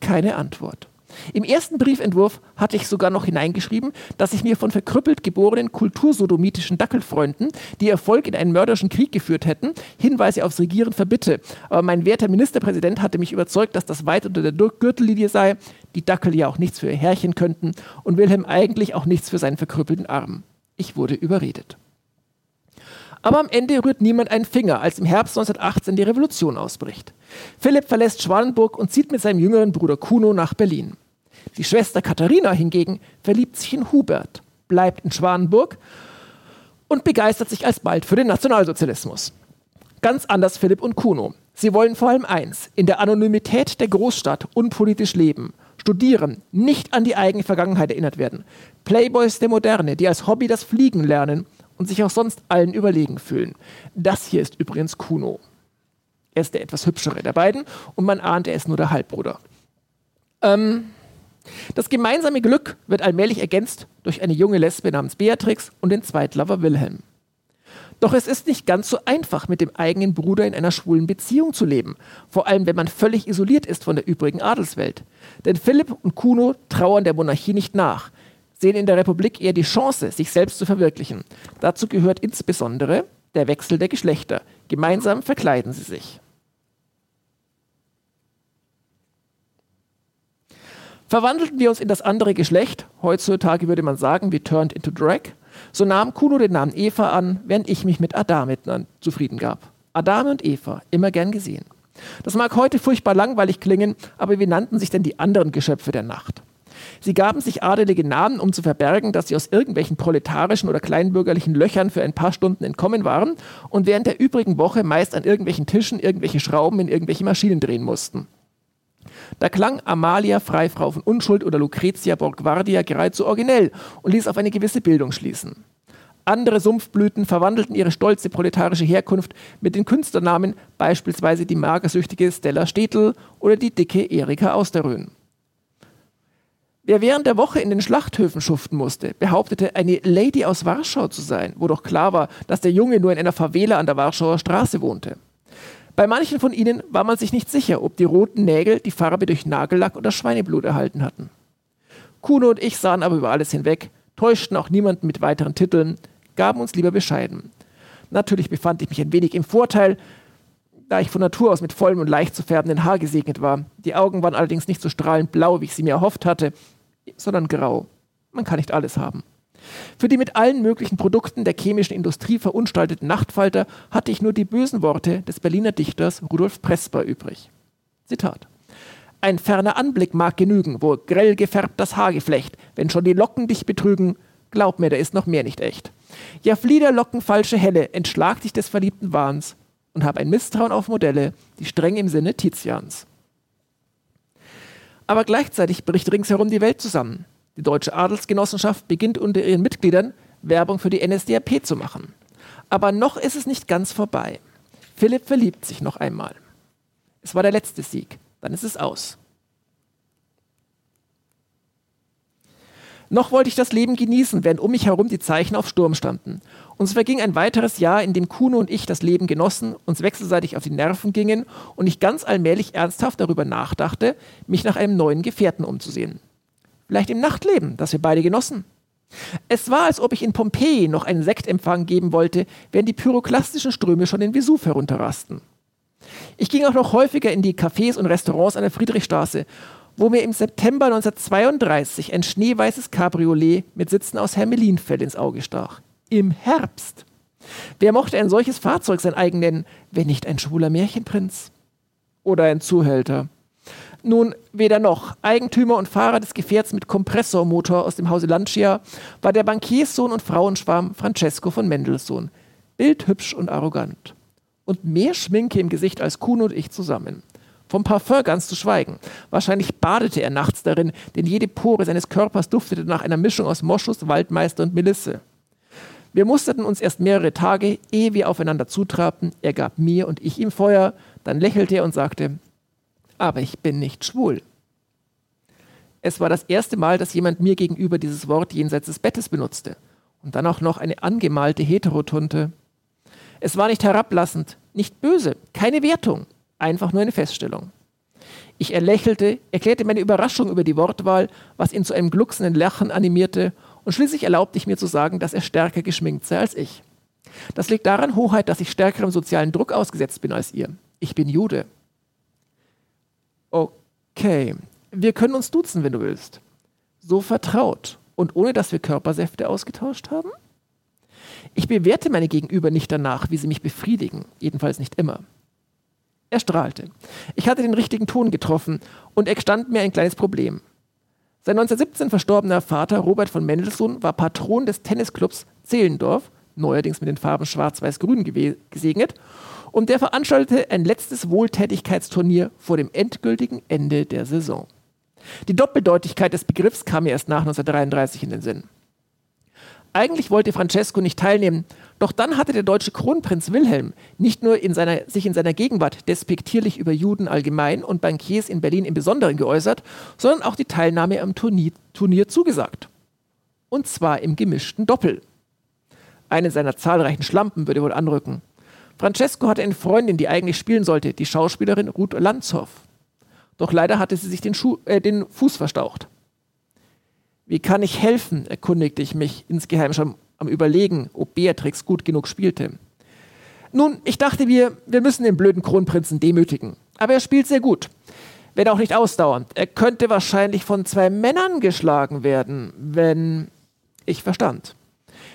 Keine Antwort. Im ersten Briefentwurf hatte ich sogar noch hineingeschrieben, dass ich mir von verkrüppelt geborenen kultursodomitischen Dackelfreunden, die Erfolg in einen mörderischen Krieg geführt hätten, Hinweise aufs Regieren verbitte. Aber mein werter Ministerpräsident hatte mich überzeugt, dass das weit unter der Gürtellinie sei, die Dackel ja auch nichts für ihr Herrchen könnten und Wilhelm eigentlich auch nichts für seinen verkrüppelten Arm. Ich wurde überredet. Aber am Ende rührt niemand einen Finger, als im Herbst 1918 die Revolution ausbricht. Philipp verlässt Schwanenburg und zieht mit seinem jüngeren Bruder Kuno nach Berlin. Die Schwester Katharina hingegen verliebt sich in Hubert, bleibt in Schwanenburg und begeistert sich alsbald für den Nationalsozialismus. Ganz anders Philipp und Kuno. Sie wollen vor allem eins, in der Anonymität der Großstadt unpolitisch leben, studieren, nicht an die eigene Vergangenheit erinnert werden. Playboys der Moderne, die als Hobby das Fliegen lernen und sich auch sonst allen überlegen fühlen. Das hier ist übrigens Kuno. Er ist der etwas hübschere der beiden und man ahnt, er ist nur der Halbbruder. Ähm, das gemeinsame Glück wird allmählich ergänzt durch eine junge Lesbe namens Beatrix und den Zweitlover Wilhelm. Doch es ist nicht ganz so einfach, mit dem eigenen Bruder in einer schwulen Beziehung zu leben, vor allem wenn man völlig isoliert ist von der übrigen Adelswelt. Denn Philipp und Kuno trauern der Monarchie nicht nach, sehen in der Republik eher die Chance, sich selbst zu verwirklichen. Dazu gehört insbesondere der Wechsel der Geschlechter. Gemeinsam verkleiden sie sich. Verwandelten wir uns in das andere Geschlecht, heutzutage würde man sagen, wir turned into drag, so nahm Kuno den Namen Eva an, während ich mich mit Adam zufrieden gab. Adame und Eva, immer gern gesehen. Das mag heute furchtbar langweilig klingen, aber wie nannten sich denn die anderen Geschöpfe der Nacht? Sie gaben sich adelige Namen, um zu verbergen, dass sie aus irgendwelchen proletarischen oder kleinbürgerlichen Löchern für ein paar Stunden entkommen waren und während der übrigen Woche meist an irgendwelchen Tischen irgendwelche Schrauben in irgendwelche Maschinen drehen mussten. Da klang Amalia, Freifrau von Unschuld oder Lucretia Borgvardia geradezu originell und ließ auf eine gewisse Bildung schließen. Andere Sumpfblüten verwandelten ihre stolze proletarische Herkunft mit den Künstlernamen, beispielsweise die magersüchtige Stella Stetel oder die dicke Erika Austerröhn. Wer während der Woche in den Schlachthöfen schuften musste, behauptete, eine Lady aus Warschau zu sein, wo doch klar war, dass der Junge nur in einer Favela an der Warschauer Straße wohnte. Bei manchen von ihnen war man sich nicht sicher, ob die roten Nägel die Farbe durch Nagellack oder Schweineblut erhalten hatten. Kuno und ich sahen aber über alles hinweg, täuschten auch niemanden mit weiteren Titeln, gaben uns lieber bescheiden. Natürlich befand ich mich ein wenig im Vorteil, da ich von Natur aus mit vollem und leicht zu färbenden Haar gesegnet war. Die Augen waren allerdings nicht so strahlend blau, wie ich sie mir erhofft hatte, sondern grau. Man kann nicht alles haben. Für die mit allen möglichen Produkten der chemischen Industrie verunstalteten Nachtfalter hatte ich nur die bösen Worte des Berliner Dichters Rudolf Presper übrig. Zitat. Ein ferner Anblick mag genügen, wo grell gefärbt das Haargeflecht, wenn schon die Locken dich betrügen, glaub mir, da ist noch mehr nicht echt. Ja, Fliederlocken falsche Helle, entschlag dich des verliebten Wahns und hab ein Misstrauen auf Modelle, die streng im Sinne Tizians. Aber gleichzeitig bricht ringsherum die Welt zusammen. Die Deutsche Adelsgenossenschaft beginnt unter ihren Mitgliedern Werbung für die NSDAP zu machen. Aber noch ist es nicht ganz vorbei. Philipp verliebt sich noch einmal. Es war der letzte Sieg, dann ist es aus. Noch wollte ich das Leben genießen, während um mich herum die Zeichen auf Sturm standen. Uns verging ein weiteres Jahr, in dem Kuno und ich das Leben genossen, uns wechselseitig auf die Nerven gingen und ich ganz allmählich ernsthaft darüber nachdachte, mich nach einem neuen Gefährten umzusehen. Vielleicht im Nachtleben, das wir beide genossen. Es war, als ob ich in Pompeji noch einen Sektempfang geben wollte, während die pyroklastischen Ströme schon den Vesuv herunterrasten. Ich ging auch noch häufiger in die Cafés und Restaurants an der Friedrichstraße, wo mir im September 1932 ein schneeweißes Cabriolet mit Sitzen aus Hermelinfell ins Auge stach. Im Herbst. Wer mochte ein solches Fahrzeug sein eigen nennen, wenn nicht ein schwuler Märchenprinz? Oder ein Zuhälter? Nun, weder noch. Eigentümer und Fahrer des Gefährts mit Kompressormotor aus dem Hause Lancia war der Bankierssohn und Frauenschwarm Francesco von Mendelssohn. Bildhübsch und arrogant. Und mehr Schminke im Gesicht als Kuhn und ich zusammen. Vom Parfum ganz zu schweigen. Wahrscheinlich badete er nachts darin, denn jede Pore seines Körpers duftete nach einer Mischung aus Moschus, Waldmeister und Melisse. Wir musterten uns erst mehrere Tage, ehe wir aufeinander zutrabten. Er gab mir und ich ihm Feuer, dann lächelte er und sagte, aber ich bin nicht schwul. Es war das erste Mal, dass jemand mir gegenüber dieses Wort jenseits des Bettes benutzte. Und dann auch noch eine angemalte Heterotunte. Es war nicht herablassend, nicht böse, keine Wertung, einfach nur eine Feststellung. Ich erlächelte, erklärte meine Überraschung über die Wortwahl, was ihn zu einem glucksenden Lachen animierte, und schließlich erlaubte ich mir zu sagen, dass er stärker geschminkt sei als ich. Das liegt daran, Hoheit, dass ich stärkerem sozialen Druck ausgesetzt bin als ihr. Ich bin Jude. Okay, wir können uns duzen, wenn du willst. So vertraut und ohne dass wir Körpersäfte ausgetauscht haben? Ich bewerte meine Gegenüber nicht danach, wie sie mich befriedigen, jedenfalls nicht immer. Er strahlte. Ich hatte den richtigen Ton getroffen und er gestand mir ein kleines Problem. Sein 1917 verstorbener Vater Robert von Mendelssohn war Patron des Tennisclubs Zehlendorf, neuerdings mit den Farben Schwarz-Weiß-Grün gesegnet, und der veranstaltete ein letztes Wohltätigkeitsturnier vor dem endgültigen Ende der Saison. Die Doppeldeutigkeit des Begriffs kam mir erst nach 1933 in den Sinn. Eigentlich wollte Francesco nicht teilnehmen, doch dann hatte der deutsche Kronprinz Wilhelm nicht nur in seiner, sich in seiner Gegenwart despektierlich über Juden allgemein und Bankiers in Berlin im Besonderen geäußert, sondern auch die Teilnahme am Turnier, Turnier zugesagt. Und zwar im gemischten Doppel. Eine seiner zahlreichen Schlampen würde wohl anrücken. Francesco hatte eine Freundin, die eigentlich spielen sollte, die Schauspielerin Ruth Lanzhoff. Doch leider hatte sie sich den, Schuh, äh, den Fuß verstaucht. Wie kann ich helfen? erkundigte ich mich insgeheim schon am Überlegen, ob Beatrix gut genug spielte. Nun, ich dachte mir, wir müssen den blöden Kronprinzen demütigen. Aber er spielt sehr gut. Wenn auch nicht ausdauernd. Er könnte wahrscheinlich von zwei Männern geschlagen werden, wenn. Ich verstand.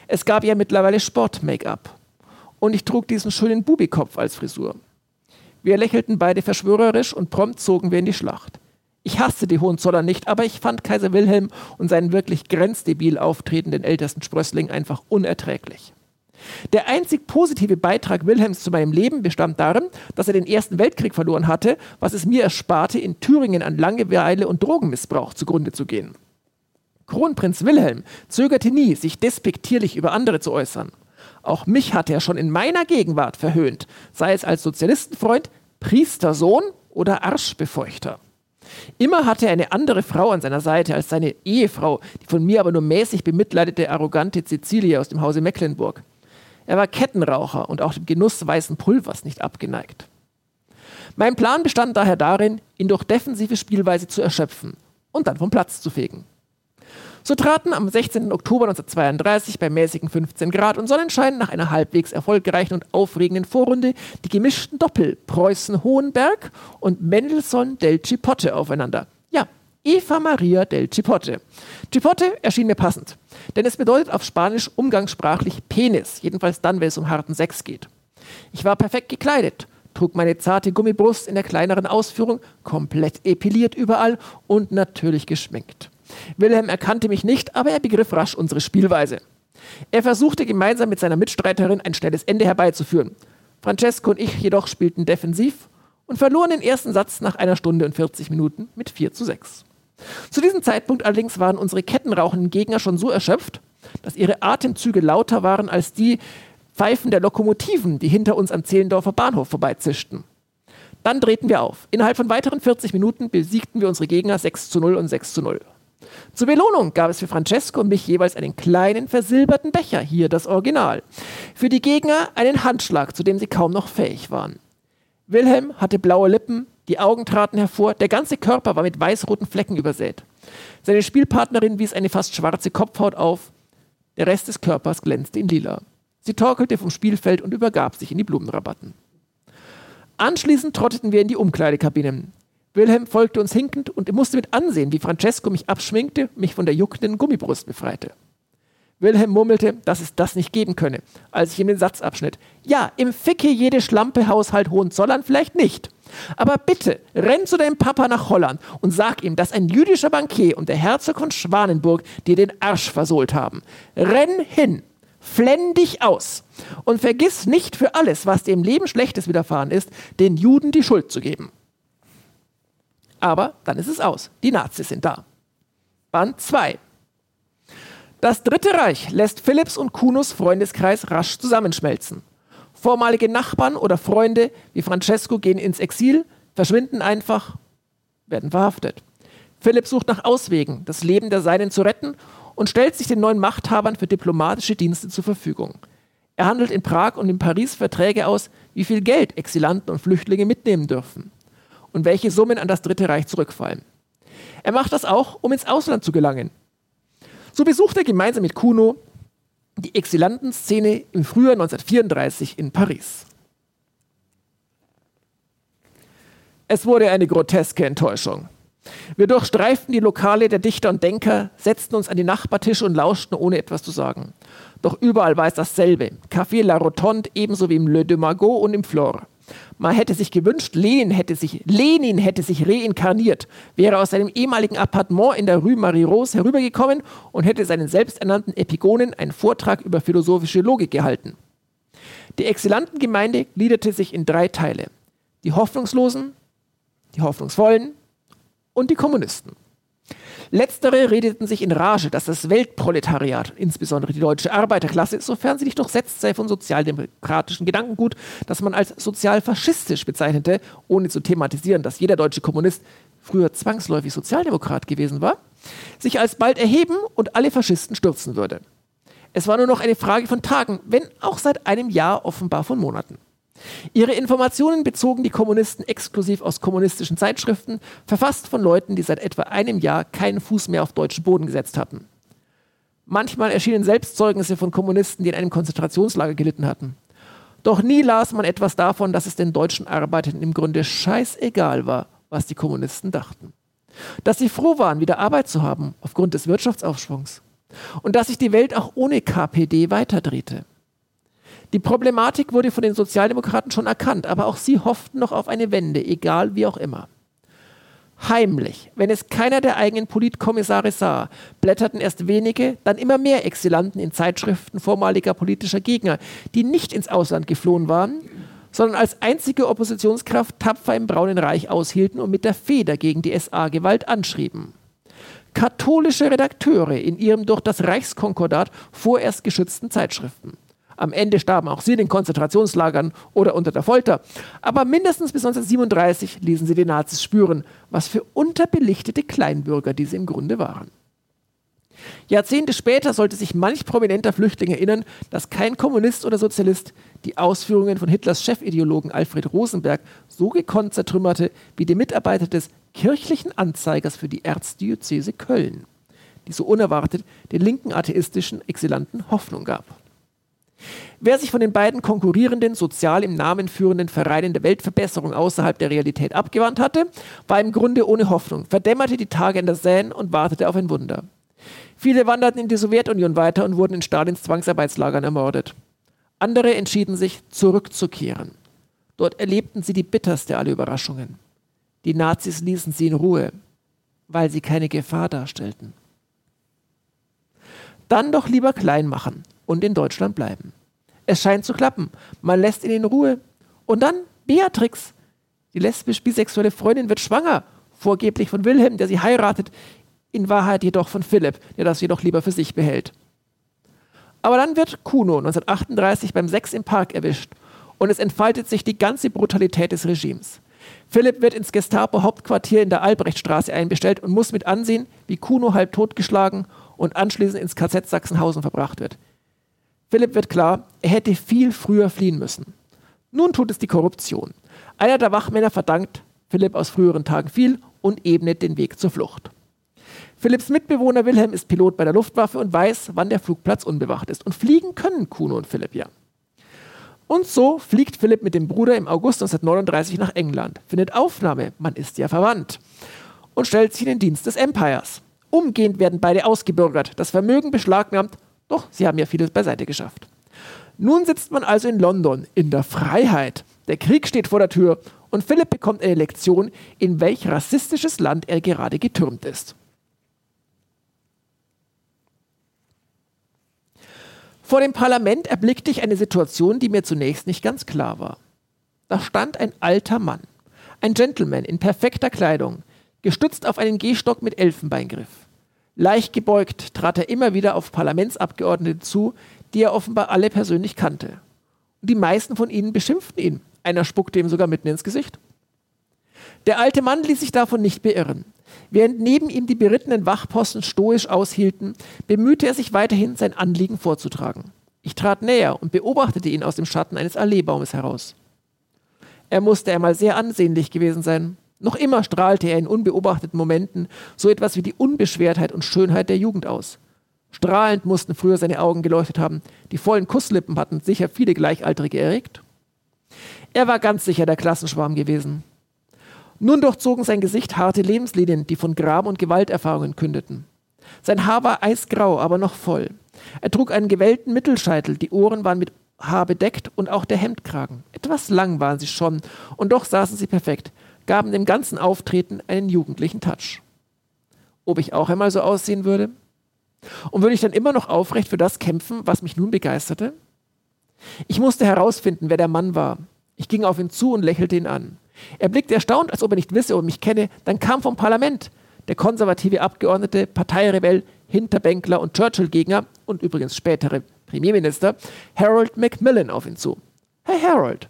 Es gab ja mittlerweile Sport-Make-up und ich trug diesen schönen Bubikopf als Frisur. Wir lächelten beide verschwörerisch und prompt zogen wir in die Schlacht. Ich hasste die Hohenzollern nicht, aber ich fand Kaiser Wilhelm und seinen wirklich grenzdebil auftretenden ältesten Sprössling einfach unerträglich. Der einzig positive Beitrag Wilhelms zu meinem Leben bestand darin, dass er den Ersten Weltkrieg verloren hatte, was es mir ersparte, in Thüringen an Langeweile und Drogenmissbrauch zugrunde zu gehen. Kronprinz Wilhelm zögerte nie, sich despektierlich über andere zu äußern. Auch mich hat er schon in meiner Gegenwart verhöhnt, sei es als Sozialistenfreund, Priestersohn oder Arschbefeuchter. Immer hatte er eine andere Frau an seiner Seite als seine Ehefrau, die von mir aber nur mäßig bemitleidete, arrogante Cecilie aus dem Hause Mecklenburg. Er war Kettenraucher und auch dem Genuss weißen Pulvers nicht abgeneigt. Mein Plan bestand daher darin, ihn durch defensive Spielweise zu erschöpfen und dann vom Platz zu fegen. So traten am 16. Oktober 1932 bei mäßigen 15 Grad und Sonnenschein nach einer halbwegs erfolgreichen und aufregenden Vorrunde die gemischten Doppel Preußen-Hohenberg und Mendelssohn del Cipote aufeinander. Ja, Eva Maria del Cipote. Cipote erschien mir passend, denn es bedeutet auf Spanisch umgangssprachlich Penis, jedenfalls dann, wenn es um harten Sex geht. Ich war perfekt gekleidet, trug meine zarte Gummibrust in der kleineren Ausführung, komplett epiliert überall und natürlich geschminkt. Wilhelm erkannte mich nicht, aber er begriff rasch unsere Spielweise. Er versuchte gemeinsam mit seiner Mitstreiterin ein schnelles Ende herbeizuführen. Francesco und ich jedoch spielten defensiv und verloren den ersten Satz nach einer Stunde und 40 Minuten mit 4 zu 6. Zu diesem Zeitpunkt allerdings waren unsere kettenrauchenden Gegner schon so erschöpft, dass ihre Atemzüge lauter waren als die Pfeifen der Lokomotiven, die hinter uns am Zehlendorfer Bahnhof vorbeizischten. Dann drehten wir auf. Innerhalb von weiteren 40 Minuten besiegten wir unsere Gegner 6 zu 0 und 6 zu 0. Zur Belohnung gab es für Francesco und mich jeweils einen kleinen versilberten Becher, hier das Original. Für die Gegner einen Handschlag, zu dem sie kaum noch fähig waren. Wilhelm hatte blaue Lippen, Die Augen traten hervor, der ganze Körper war mit weißroten Flecken übersät. Seine Spielpartnerin wies eine fast schwarze Kopfhaut auf, der Rest des Körpers glänzte in lila. Sie torkelte vom Spielfeld und übergab sich in die Blumenrabatten. Anschließend trotteten wir in die Umkleidekabinen. Wilhelm folgte uns hinkend und musste mit ansehen, wie Francesco mich abschminkte mich von der juckenden Gummibrust befreite. Wilhelm murmelte, dass es das nicht geben könne, als ich ihm den Satz abschnitt. Ja, im Ficke jede Schlampe Haushalt Hohenzollern vielleicht nicht. Aber bitte, renn zu deinem Papa nach Holland und sag ihm, dass ein jüdischer Bankier und der Herzog von Schwanenburg dir den Arsch versohlt haben. Renn hin, flenn dich aus und vergiss nicht für alles, was dir im Leben Schlechtes widerfahren ist, den Juden die Schuld zu geben. Aber dann ist es aus. Die Nazis sind da. Band 2. Das Dritte Reich lässt Philipps und Kunos Freundeskreis rasch zusammenschmelzen. Vormalige Nachbarn oder Freunde wie Francesco gehen ins Exil, verschwinden einfach, werden verhaftet. Philipp sucht nach Auswegen, das Leben der Seinen zu retten und stellt sich den neuen Machthabern für diplomatische Dienste zur Verfügung. Er handelt in Prag und in Paris Verträge aus, wie viel Geld Exilanten und Flüchtlinge mitnehmen dürfen und welche Summen an das Dritte Reich zurückfallen. Er macht das auch, um ins Ausland zu gelangen. So besucht er gemeinsam mit Kuno die Exilantenszene im Frühjahr 1934 in Paris. Es wurde eine groteske Enttäuschung. Wir durchstreiften die Lokale der Dichter und Denker, setzten uns an die Nachbartische und lauschten, ohne etwas zu sagen. Doch überall war es dasselbe. Café La Rotonde ebenso wie im Le de Magot und im Flore. Man hätte sich gewünscht, Lenin hätte sich, Lenin hätte sich reinkarniert, wäre aus seinem ehemaligen Appartement in der Rue Marie-Rose herübergekommen und hätte seinen selbsternannten Epigonen einen Vortrag über philosophische Logik gehalten. Die Exilantengemeinde gliederte sich in drei Teile. Die Hoffnungslosen, die Hoffnungsvollen und die Kommunisten. Letztere redeten sich in Rage, dass das Weltproletariat, insbesondere die deutsche Arbeiterklasse, sofern sie nicht durchsetzt sei von sozialdemokratischen Gedankengut, das man als sozialfaschistisch bezeichnete, ohne zu thematisieren, dass jeder deutsche Kommunist früher zwangsläufig Sozialdemokrat gewesen war, sich alsbald erheben und alle Faschisten stürzen würde. Es war nur noch eine Frage von Tagen, wenn auch seit einem Jahr offenbar von Monaten. Ihre Informationen bezogen die Kommunisten exklusiv aus kommunistischen Zeitschriften, verfasst von Leuten, die seit etwa einem Jahr keinen Fuß mehr auf deutschen Boden gesetzt hatten. Manchmal erschienen selbst Zeugnisse von Kommunisten, die in einem Konzentrationslager gelitten hatten. Doch nie las man etwas davon, dass es den deutschen Arbeitern im Grunde scheißegal war, was die Kommunisten dachten. Dass sie froh waren, wieder Arbeit zu haben aufgrund des Wirtschaftsaufschwungs. Und dass sich die Welt auch ohne KPD weiterdrehte. Die Problematik wurde von den Sozialdemokraten schon erkannt, aber auch sie hofften noch auf eine Wende, egal wie auch immer. Heimlich, wenn es keiner der eigenen Politkommissare sah, blätterten erst wenige, dann immer mehr Exilanten in Zeitschriften vormaliger politischer Gegner, die nicht ins Ausland geflohen waren, sondern als einzige Oppositionskraft tapfer im Braunen Reich aushielten und mit der Feder gegen die SA-Gewalt anschrieben. Katholische Redakteure in ihrem durch das Reichskonkordat vorerst geschützten Zeitschriften. Am Ende starben auch sie in den Konzentrationslagern oder unter der Folter. Aber mindestens bis 1937 ließen sie den Nazis spüren, was für unterbelichtete Kleinbürger diese im Grunde waren. Jahrzehnte später sollte sich manch prominenter Flüchtling erinnern, dass kein Kommunist oder Sozialist die Ausführungen von Hitlers Chefideologen Alfred Rosenberg so gekonnt zertrümmerte wie die Mitarbeiter des kirchlichen Anzeigers für die Erzdiözese Köln, die so unerwartet den linken atheistischen Exilanten Hoffnung gab. Wer sich von den beiden konkurrierenden, sozial im Namen führenden Vereinen der Weltverbesserung außerhalb der Realität abgewandt hatte, war im Grunde ohne Hoffnung, verdämmerte die Tage in der Seine und wartete auf ein Wunder. Viele wanderten in die Sowjetunion weiter und wurden in Stalins Zwangsarbeitslagern ermordet. Andere entschieden sich, zurückzukehren. Dort erlebten sie die bitterste aller Überraschungen. Die Nazis ließen sie in Ruhe, weil sie keine Gefahr darstellten. Dann doch lieber klein machen und in Deutschland bleiben. Es scheint zu klappen. Man lässt ihn in Ruhe. Und dann Beatrix. Die lesbisch-bisexuelle Freundin wird schwanger, vorgeblich von Wilhelm, der sie heiratet, in Wahrheit jedoch von Philipp, der das jedoch lieber für sich behält. Aber dann wird Kuno 1938 beim Sex im Park erwischt und es entfaltet sich die ganze Brutalität des Regimes. Philipp wird ins Gestapo-Hauptquartier in der Albrechtstraße einbestellt und muss mit ansehen, wie Kuno halb totgeschlagen und anschließend ins KZ Sachsenhausen verbracht wird. Philipp wird klar, er hätte viel früher fliehen müssen. Nun tut es die Korruption. Einer der Wachmänner verdankt, Philipp aus früheren Tagen fiel und ebnet den Weg zur Flucht. Philipps Mitbewohner Wilhelm ist Pilot bei der Luftwaffe und weiß, wann der Flugplatz unbewacht ist. Und fliegen können Kuno und Philipp ja. Und so fliegt Philipp mit dem Bruder im August 1939 nach England, findet Aufnahme, man ist ja verwandt, und stellt sich in den Dienst des Empires. Umgehend werden beide ausgebürgert, das Vermögen beschlagnahmt, doch sie haben ja vieles beiseite geschafft. Nun sitzt man also in London, in der Freiheit. Der Krieg steht vor der Tür und Philipp bekommt eine Lektion, in welch rassistisches Land er gerade getürmt ist. Vor dem Parlament erblickte ich eine Situation, die mir zunächst nicht ganz klar war. Da stand ein alter Mann, ein Gentleman in perfekter Kleidung, gestützt auf einen Gehstock mit Elfenbeingriff. Leicht gebeugt trat er immer wieder auf Parlamentsabgeordnete zu, die er offenbar alle persönlich kannte. Und die meisten von ihnen beschimpften ihn. Einer spuckte ihm sogar mitten ins Gesicht. Der alte Mann ließ sich davon nicht beirren. Während neben ihm die berittenen Wachposten stoisch aushielten, bemühte er sich weiterhin, sein Anliegen vorzutragen. Ich trat näher und beobachtete ihn aus dem Schatten eines Alleebaumes heraus. Er musste einmal sehr ansehnlich gewesen sein. Noch immer strahlte er in unbeobachteten Momenten so etwas wie die Unbeschwertheit und Schönheit der Jugend aus. Strahlend mussten früher seine Augen geleuchtet haben, die vollen Kusslippen hatten sicher viele Gleichaltrige erregt. Er war ganz sicher der Klassenschwarm gewesen. Nun durchzogen sein Gesicht harte Lebenslinien, die von Gram und Gewalterfahrungen kündeten. Sein Haar war eisgrau, aber noch voll. Er trug einen gewellten Mittelscheitel, die Ohren waren mit Haar bedeckt und auch der Hemdkragen. Etwas lang waren sie schon, und doch saßen sie perfekt, gaben dem ganzen Auftreten einen jugendlichen Touch. Ob ich auch einmal so aussehen würde? Und würde ich dann immer noch aufrecht für das kämpfen, was mich nun begeisterte? Ich musste herausfinden, wer der Mann war. Ich ging auf ihn zu und lächelte ihn an. Er blickte erstaunt, als ob er nicht wisse und mich kenne. Dann kam vom Parlament der konservative Abgeordnete, Parteirebell, Hinterbänkler und Churchill-Gegner und übrigens spätere Premierminister Harold Macmillan auf ihn zu. Hey Harold,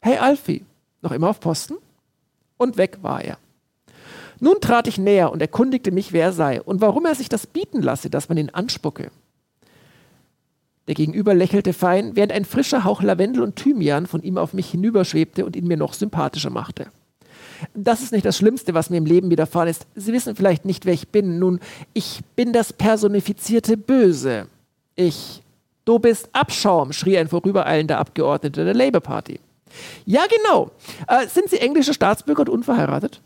hey Alfie, noch immer auf Posten? Und weg war er. Nun trat ich näher und erkundigte mich, wer er sei und warum er sich das bieten lasse, dass man ihn anspucke. Der Gegenüber lächelte fein, während ein frischer Hauch Lavendel und Thymian von ihm auf mich hinüberschwebte und ihn mir noch sympathischer machte. Das ist nicht das Schlimmste, was mir im Leben widerfahren ist. Sie wissen vielleicht nicht, wer ich bin. Nun, ich bin das personifizierte Böse. Ich. Du bist Abschaum, schrie ein vorübereilender Abgeordneter der Labour Party. Ja, genau. Äh, sind Sie englische Staatsbürger und unverheiratet?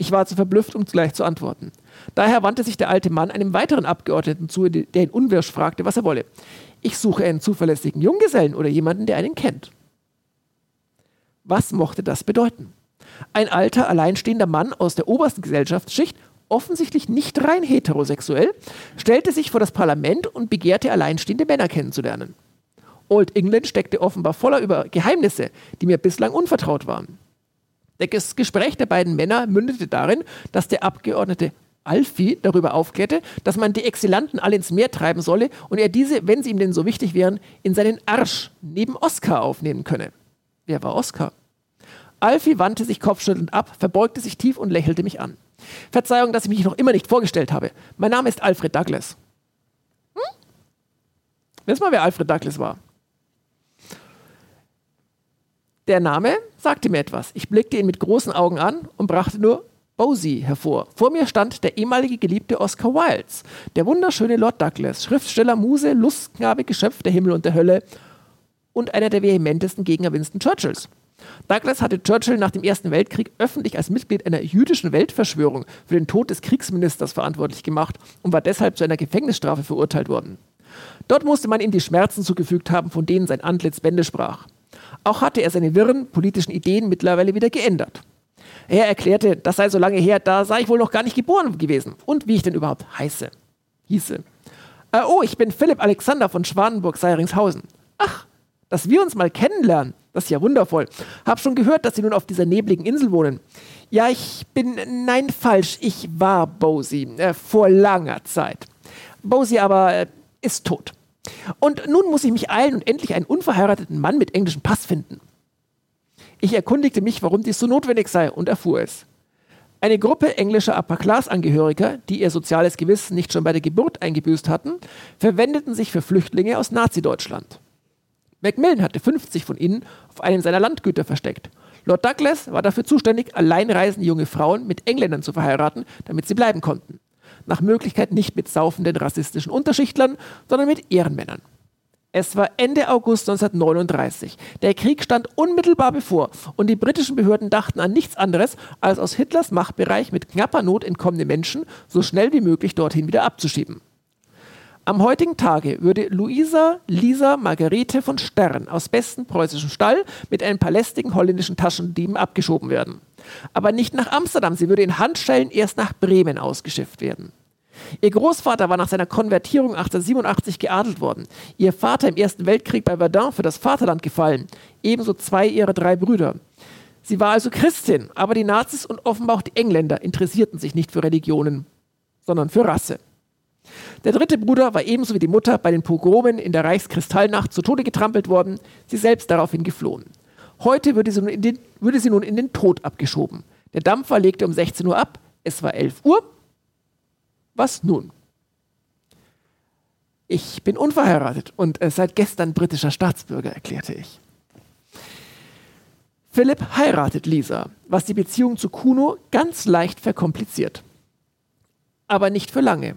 Ich war zu verblüfft, um gleich zu antworten. Daher wandte sich der alte Mann einem weiteren Abgeordneten zu, der ihn unwirsch fragte, was er wolle. Ich suche einen zuverlässigen Junggesellen oder jemanden, der einen kennt. Was mochte das bedeuten? Ein alter, alleinstehender Mann aus der obersten Gesellschaftsschicht, offensichtlich nicht rein heterosexuell, stellte sich vor das Parlament und begehrte alleinstehende Männer kennenzulernen. Old England steckte offenbar voller über Geheimnisse, die mir bislang unvertraut waren. Das Gespräch der beiden Männer mündete darin, dass der Abgeordnete Alfie darüber aufklärte, dass man die Exilanten alle ins Meer treiben solle und er diese, wenn sie ihm denn so wichtig wären, in seinen Arsch neben Oskar aufnehmen könne. Wer war Oskar? Alfie wandte sich kopfschüttelnd ab, verbeugte sich tief und lächelte mich an. Verzeihung, dass ich mich noch immer nicht vorgestellt habe. Mein Name ist Alfred Douglas. Hm? Wissen mal, wer Alfred Douglas war? Der Name sagte mir etwas. Ich blickte ihn mit großen Augen an und brachte nur Bosie hervor. Vor mir stand der ehemalige Geliebte Oscar Wildes, der wunderschöne Lord Douglas, Schriftsteller, Muse, Lustknabe, Geschöpf der Himmel und der Hölle und einer der vehementesten Gegner Winston Churchills. Douglas hatte Churchill nach dem Ersten Weltkrieg öffentlich als Mitglied einer jüdischen Weltverschwörung für den Tod des Kriegsministers verantwortlich gemacht und war deshalb zu einer Gefängnisstrafe verurteilt worden. Dort musste man ihm die Schmerzen zugefügt haben, von denen sein Antlitz Bände sprach. Auch hatte er seine wirren politischen Ideen mittlerweile wieder geändert. Er erklärte, das sei so lange her, da sei ich wohl noch gar nicht geboren gewesen. Und wie ich denn überhaupt heiße. Hieße. Äh, oh, ich bin Philipp Alexander von Schwanenburg-Seiringshausen. Ach, dass wir uns mal kennenlernen. Das ist ja wundervoll. Hab schon gehört, dass Sie nun auf dieser nebligen Insel wohnen. Ja, ich bin. Nein, falsch. Ich war Bosie. Äh, vor langer Zeit. Bosie aber äh, ist tot. Und nun muss ich mich eilen und endlich einen unverheirateten Mann mit englischem Pass finden. Ich erkundigte mich, warum dies so notwendig sei und erfuhr es. Eine Gruppe englischer Upper-Class-Angehöriger, die ihr soziales Gewissen nicht schon bei der Geburt eingebüßt hatten, verwendeten sich für Flüchtlinge aus Nazi-Deutschland. Macmillan hatte 50 von ihnen auf einem seiner Landgüter versteckt. Lord Douglas war dafür zuständig, alleinreisende junge Frauen mit Engländern zu verheiraten, damit sie bleiben konnten. Nach Möglichkeit nicht mit saufenden rassistischen Unterschichtlern, sondern mit Ehrenmännern. Es war Ende August 1939. Der Krieg stand unmittelbar bevor und die britischen Behörden dachten an nichts anderes, als aus Hitlers Machtbereich mit knapper Not entkommene Menschen so schnell wie möglich dorthin wieder abzuschieben. Am heutigen Tage würde Luisa Lisa Margarete von Stern aus bestem preußischen Stall mit einem paar lästigen holländischen Taschendieben abgeschoben werden. Aber nicht nach Amsterdam, sie würde in Handschellen erst nach Bremen ausgeschifft werden. Ihr Großvater war nach seiner Konvertierung 1887 geadelt worden. Ihr Vater im Ersten Weltkrieg bei Verdun für das Vaterland gefallen. Ebenso zwei ihrer drei Brüder. Sie war also Christin, aber die Nazis und offenbar auch die Engländer interessierten sich nicht für Religionen, sondern für Rasse. Der dritte Bruder war ebenso wie die Mutter bei den Pogromen in der Reichskristallnacht zu Tode getrampelt worden, sie selbst daraufhin geflohen. Heute würde sie, nun in den, würde sie nun in den Tod abgeschoben. Der Dampfer legte um 16 Uhr ab, es war 11 Uhr was nun? Ich bin unverheiratet und äh, seit gestern britischer Staatsbürger, erklärte ich. Philipp heiratet Lisa, was die Beziehung zu Kuno ganz leicht verkompliziert. Aber nicht für lange,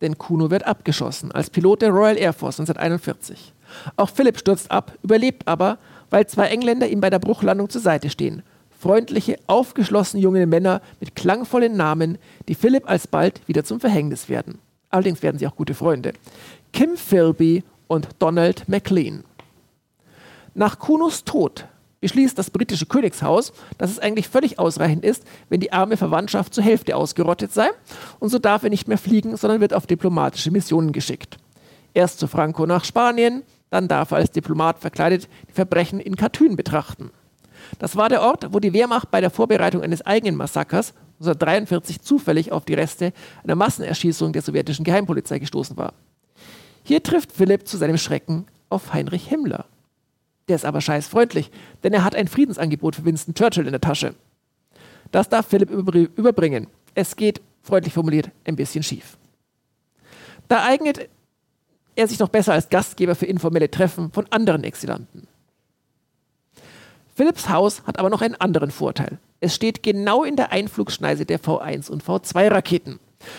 denn Kuno wird abgeschossen als Pilot der Royal Air Force 1941. Auch Philipp stürzt ab, überlebt aber, weil zwei Engländer ihm bei der Bruchlandung zur Seite stehen freundliche, aufgeschlossene junge Männer mit klangvollen Namen, die Philipp alsbald wieder zum Verhängnis werden. Allerdings werden sie auch gute Freunde. Kim Philby und Donald MacLean. Nach Kunos Tod beschließt das britische Königshaus, dass es eigentlich völlig ausreichend ist, wenn die arme Verwandtschaft zur Hälfte ausgerottet sei, und so darf er nicht mehr fliegen, sondern wird auf diplomatische Missionen geschickt. Erst zu Franco nach Spanien, dann darf er als Diplomat verkleidet die Verbrechen in Katyn betrachten. Das war der Ort, wo die Wehrmacht bei der Vorbereitung eines eigenen Massakers 1943 zufällig auf die Reste einer Massenerschießung der sowjetischen Geheimpolizei gestoßen war. Hier trifft Philipp zu seinem Schrecken auf Heinrich Himmler. Der ist aber scheißfreundlich, denn er hat ein Friedensangebot für Winston Churchill in der Tasche. Das darf Philipp überbringen. Es geht, freundlich formuliert, ein bisschen schief. Da eignet er sich noch besser als Gastgeber für informelle Treffen von anderen Exilanten. Philips Haus hat aber noch einen anderen Vorteil. Es steht genau in der Einflugschneise der V1 und V2 Raketen,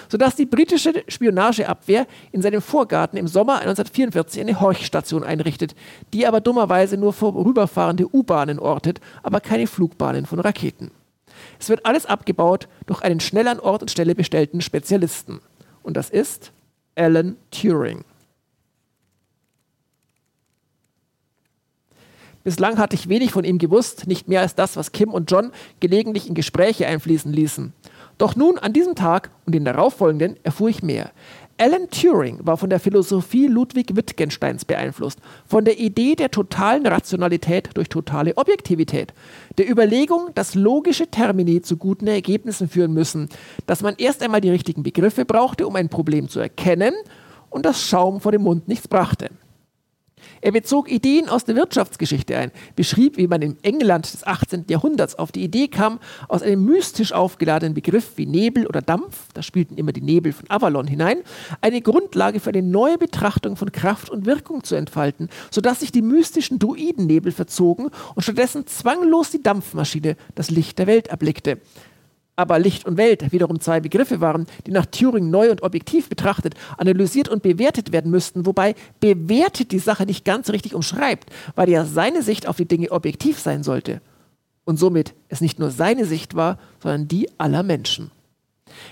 sodass die britische Spionageabwehr in seinem Vorgarten im Sommer 1944 eine Horchstation einrichtet, die aber dummerweise nur vorüberfahrende U-Bahnen ortet, aber keine Flugbahnen von Raketen. Es wird alles abgebaut durch einen schnell an Ort und Stelle bestellten Spezialisten. Und das ist Alan Turing. Bislang hatte ich wenig von ihm gewusst, nicht mehr als das, was Kim und John gelegentlich in Gespräche einfließen ließen. Doch nun, an diesem Tag und den darauffolgenden, erfuhr ich mehr. Alan Turing war von der Philosophie Ludwig Wittgensteins beeinflusst, von der Idee der totalen Rationalität durch totale Objektivität, der Überlegung, dass logische Termini zu guten Ergebnissen führen müssen, dass man erst einmal die richtigen Begriffe brauchte, um ein Problem zu erkennen und das Schaum vor dem Mund nichts brachte. Er bezog Ideen aus der Wirtschaftsgeschichte ein, beschrieb, wie man im England des 18. Jahrhunderts auf die Idee kam, aus einem mystisch aufgeladenen Begriff wie Nebel oder Dampf, da spielten immer die Nebel von Avalon hinein, eine Grundlage für eine neue Betrachtung von Kraft und Wirkung zu entfalten, sodass sich die mystischen Druidennebel verzogen und stattdessen zwanglos die Dampfmaschine das Licht der Welt erblickte aber Licht und Welt wiederum zwei Begriffe waren, die nach Turing neu und objektiv betrachtet, analysiert und bewertet werden müssten, wobei bewertet die Sache nicht ganz richtig umschreibt, weil ja seine Sicht auf die Dinge objektiv sein sollte. Und somit es nicht nur seine Sicht war, sondern die aller Menschen.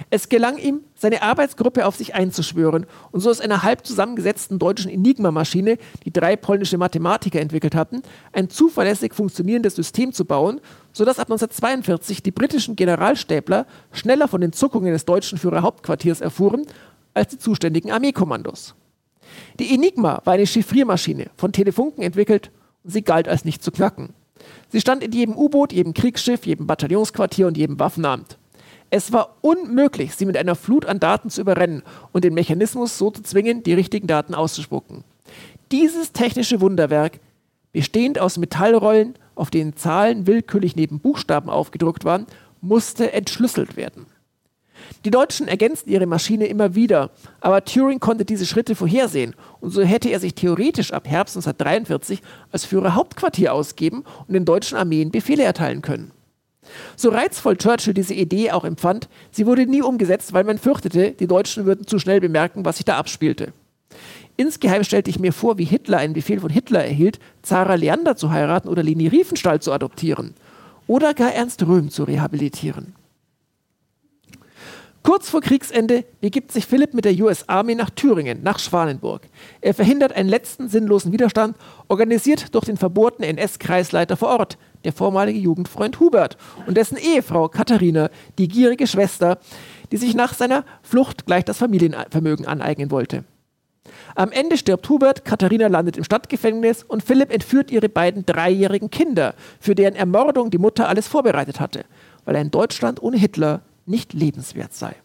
Es gelang ihm, seine Arbeitsgruppe auf sich einzuschwören und so aus einer halb zusammengesetzten deutschen Enigma-Maschine, die drei polnische Mathematiker entwickelt hatten, ein zuverlässig funktionierendes System zu bauen, sodass ab 1942 die britischen Generalstäbler schneller von den Zuckungen des deutschen Führerhauptquartiers erfuhren als die zuständigen Armeekommandos. Die Enigma war eine Chiffriermaschine, von Telefunken entwickelt und sie galt als nicht zu knacken. Sie stand in jedem U-Boot, jedem Kriegsschiff, jedem Bataillonsquartier und jedem Waffenamt. Es war unmöglich, sie mit einer Flut an Daten zu überrennen und den Mechanismus so zu zwingen, die richtigen Daten auszuspucken. Dieses technische Wunderwerk, bestehend aus Metallrollen, auf denen Zahlen willkürlich neben Buchstaben aufgedruckt waren, musste entschlüsselt werden. Die Deutschen ergänzten ihre Maschine immer wieder, aber Turing konnte diese Schritte vorhersehen und so hätte er sich theoretisch ab Herbst 1943 als Führer Hauptquartier ausgeben und den deutschen Armeen Befehle erteilen können. So reizvoll Churchill diese Idee auch empfand, sie wurde nie umgesetzt, weil man fürchtete, die Deutschen würden zu schnell bemerken, was sich da abspielte. Insgeheim stellte ich mir vor, wie Hitler einen Befehl von Hitler erhielt, Zara Leander zu heiraten oder Leni Riefenstahl zu adoptieren. Oder gar Ernst Röhm zu rehabilitieren. Kurz vor Kriegsende begibt sich Philipp mit der US Army nach Thüringen, nach Schwanenburg. Er verhindert einen letzten sinnlosen Widerstand, organisiert durch den verbohrten NS-Kreisleiter vor Ort, der vormalige Jugendfreund Hubert und dessen Ehefrau Katharina, die gierige Schwester, die sich nach seiner Flucht gleich das Familienvermögen aneignen wollte. Am Ende stirbt Hubert, Katharina landet im Stadtgefängnis und Philipp entführt ihre beiden dreijährigen Kinder, für deren Ermordung die Mutter alles vorbereitet hatte, weil ein Deutschland ohne Hitler nicht lebenswert sei.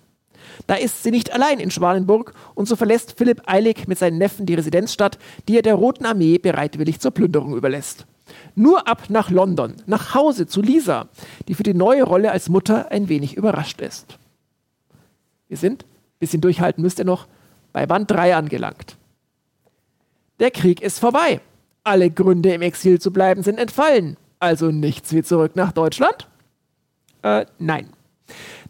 Da ist sie nicht allein in Schwanenburg und so verlässt Philipp eilig mit seinen Neffen die Residenzstadt, die er der Roten Armee bereitwillig zur Plünderung überlässt. Nur ab nach London, nach Hause zu Lisa, die für die neue Rolle als Mutter ein wenig überrascht ist. Wir sind, bisschen durchhalten müsst ihr noch, bei Band 3 angelangt. Der Krieg ist vorbei. Alle Gründe im Exil zu bleiben sind entfallen. Also nichts wie zurück nach Deutschland? Äh, nein.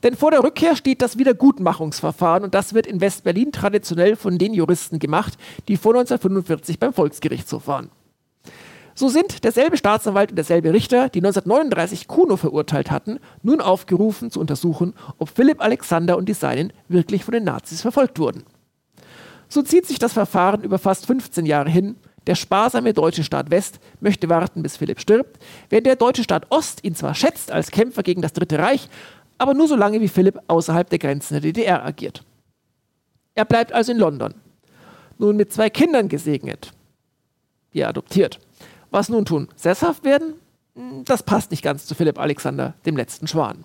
Denn vor der Rückkehr steht das Wiedergutmachungsverfahren und das wird in West-Berlin traditionell von den Juristen gemacht, die vor 1945 beim Volksgerichtshof waren. So sind derselbe Staatsanwalt und derselbe Richter, die 1939 Kuno verurteilt hatten, nun aufgerufen zu untersuchen, ob Philipp Alexander und die Seinen wirklich von den Nazis verfolgt wurden. So zieht sich das Verfahren über fast 15 Jahre hin. Der sparsame deutsche Staat West möchte warten, bis Philipp stirbt, während der deutsche Staat Ost ihn zwar schätzt als Kämpfer gegen das Dritte Reich, aber nur so lange wie Philipp außerhalb der Grenzen der DDR agiert. Er bleibt also in London. Nun mit zwei Kindern gesegnet. Er adoptiert. Was nun tun? Sesshaft werden? Hm, das passt nicht ganz zu Philipp Alexander, dem letzten Schwan.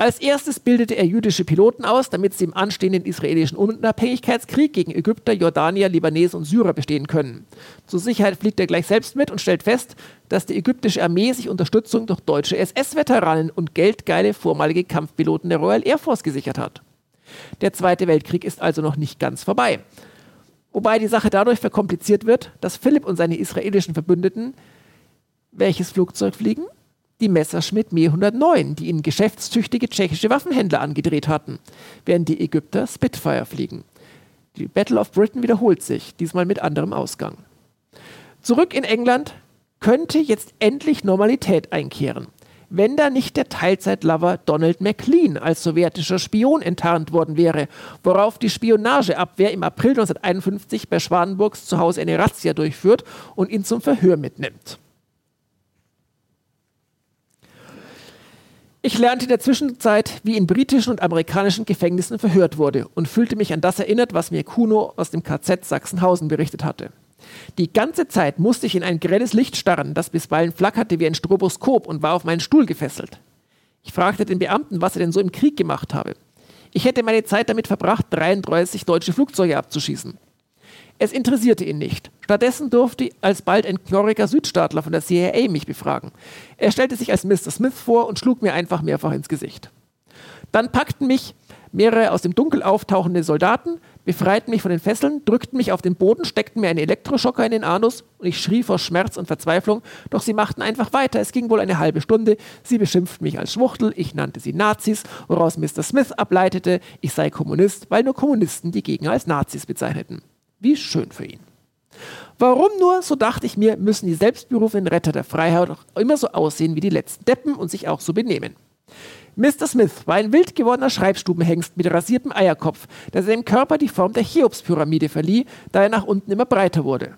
Als erstes bildete er jüdische Piloten aus, damit sie im anstehenden israelischen Unabhängigkeitskrieg gegen Ägypter, Jordanier, Libanesen und Syrer bestehen können. Zur Sicherheit fliegt er gleich selbst mit und stellt fest, dass die ägyptische Armee sich Unterstützung durch deutsche SS-Veteranen und geldgeile vormalige Kampfpiloten der Royal Air Force gesichert hat. Der Zweite Weltkrieg ist also noch nicht ganz vorbei. Wobei die Sache dadurch verkompliziert wird, dass Philipp und seine israelischen Verbündeten welches Flugzeug fliegen? die Messerschmitt Me 109, die ihnen geschäftstüchtige tschechische Waffenhändler angedreht hatten, während die Ägypter Spitfire fliegen. Die Battle of Britain wiederholt sich, diesmal mit anderem Ausgang. Zurück in England könnte jetzt endlich Normalität einkehren, wenn da nicht der Teilzeitlover Donald MacLean als sowjetischer Spion enttarnt worden wäre, worauf die Spionageabwehr im April 1951 bei Schwanenburgs zu Hause eine Razzia durchführt und ihn zum Verhör mitnimmt. Ich lernte in der Zwischenzeit, wie in britischen und amerikanischen Gefängnissen verhört wurde und fühlte mich an das erinnert, was mir Kuno aus dem KZ Sachsenhausen berichtet hatte. Die ganze Zeit musste ich in ein grelles Licht starren, das bisweilen flackerte wie ein Stroboskop und war auf meinen Stuhl gefesselt. Ich fragte den Beamten, was er denn so im Krieg gemacht habe. Ich hätte meine Zeit damit verbracht, 33 deutsche Flugzeuge abzuschießen. Es interessierte ihn nicht. Stattdessen durfte alsbald ein knorriger Südstaatler von der CIA mich befragen. Er stellte sich als Mr. Smith vor und schlug mir einfach mehrfach ins Gesicht. Dann packten mich mehrere aus dem Dunkel auftauchende Soldaten, befreiten mich von den Fesseln, drückten mich auf den Boden, steckten mir einen Elektroschocker in den Anus und ich schrie vor Schmerz und Verzweiflung, doch sie machten einfach weiter. Es ging wohl eine halbe Stunde. Sie beschimpften mich als Schwuchtel, ich nannte sie Nazis, woraus Mr. Smith ableitete, ich sei Kommunist, weil nur Kommunisten die Gegner als Nazis bezeichneten. Wie schön für ihn. Warum nur, so dachte ich mir, müssen die selbstberufenen Retter der Freiheit auch immer so aussehen wie die letzten Deppen und sich auch so benehmen. Mr. Smith war ein wild gewordener Schreibstubenhengst mit rasiertem Eierkopf, der seinem Körper die Form der Cheops-Pyramide verlieh, da er nach unten immer breiter wurde.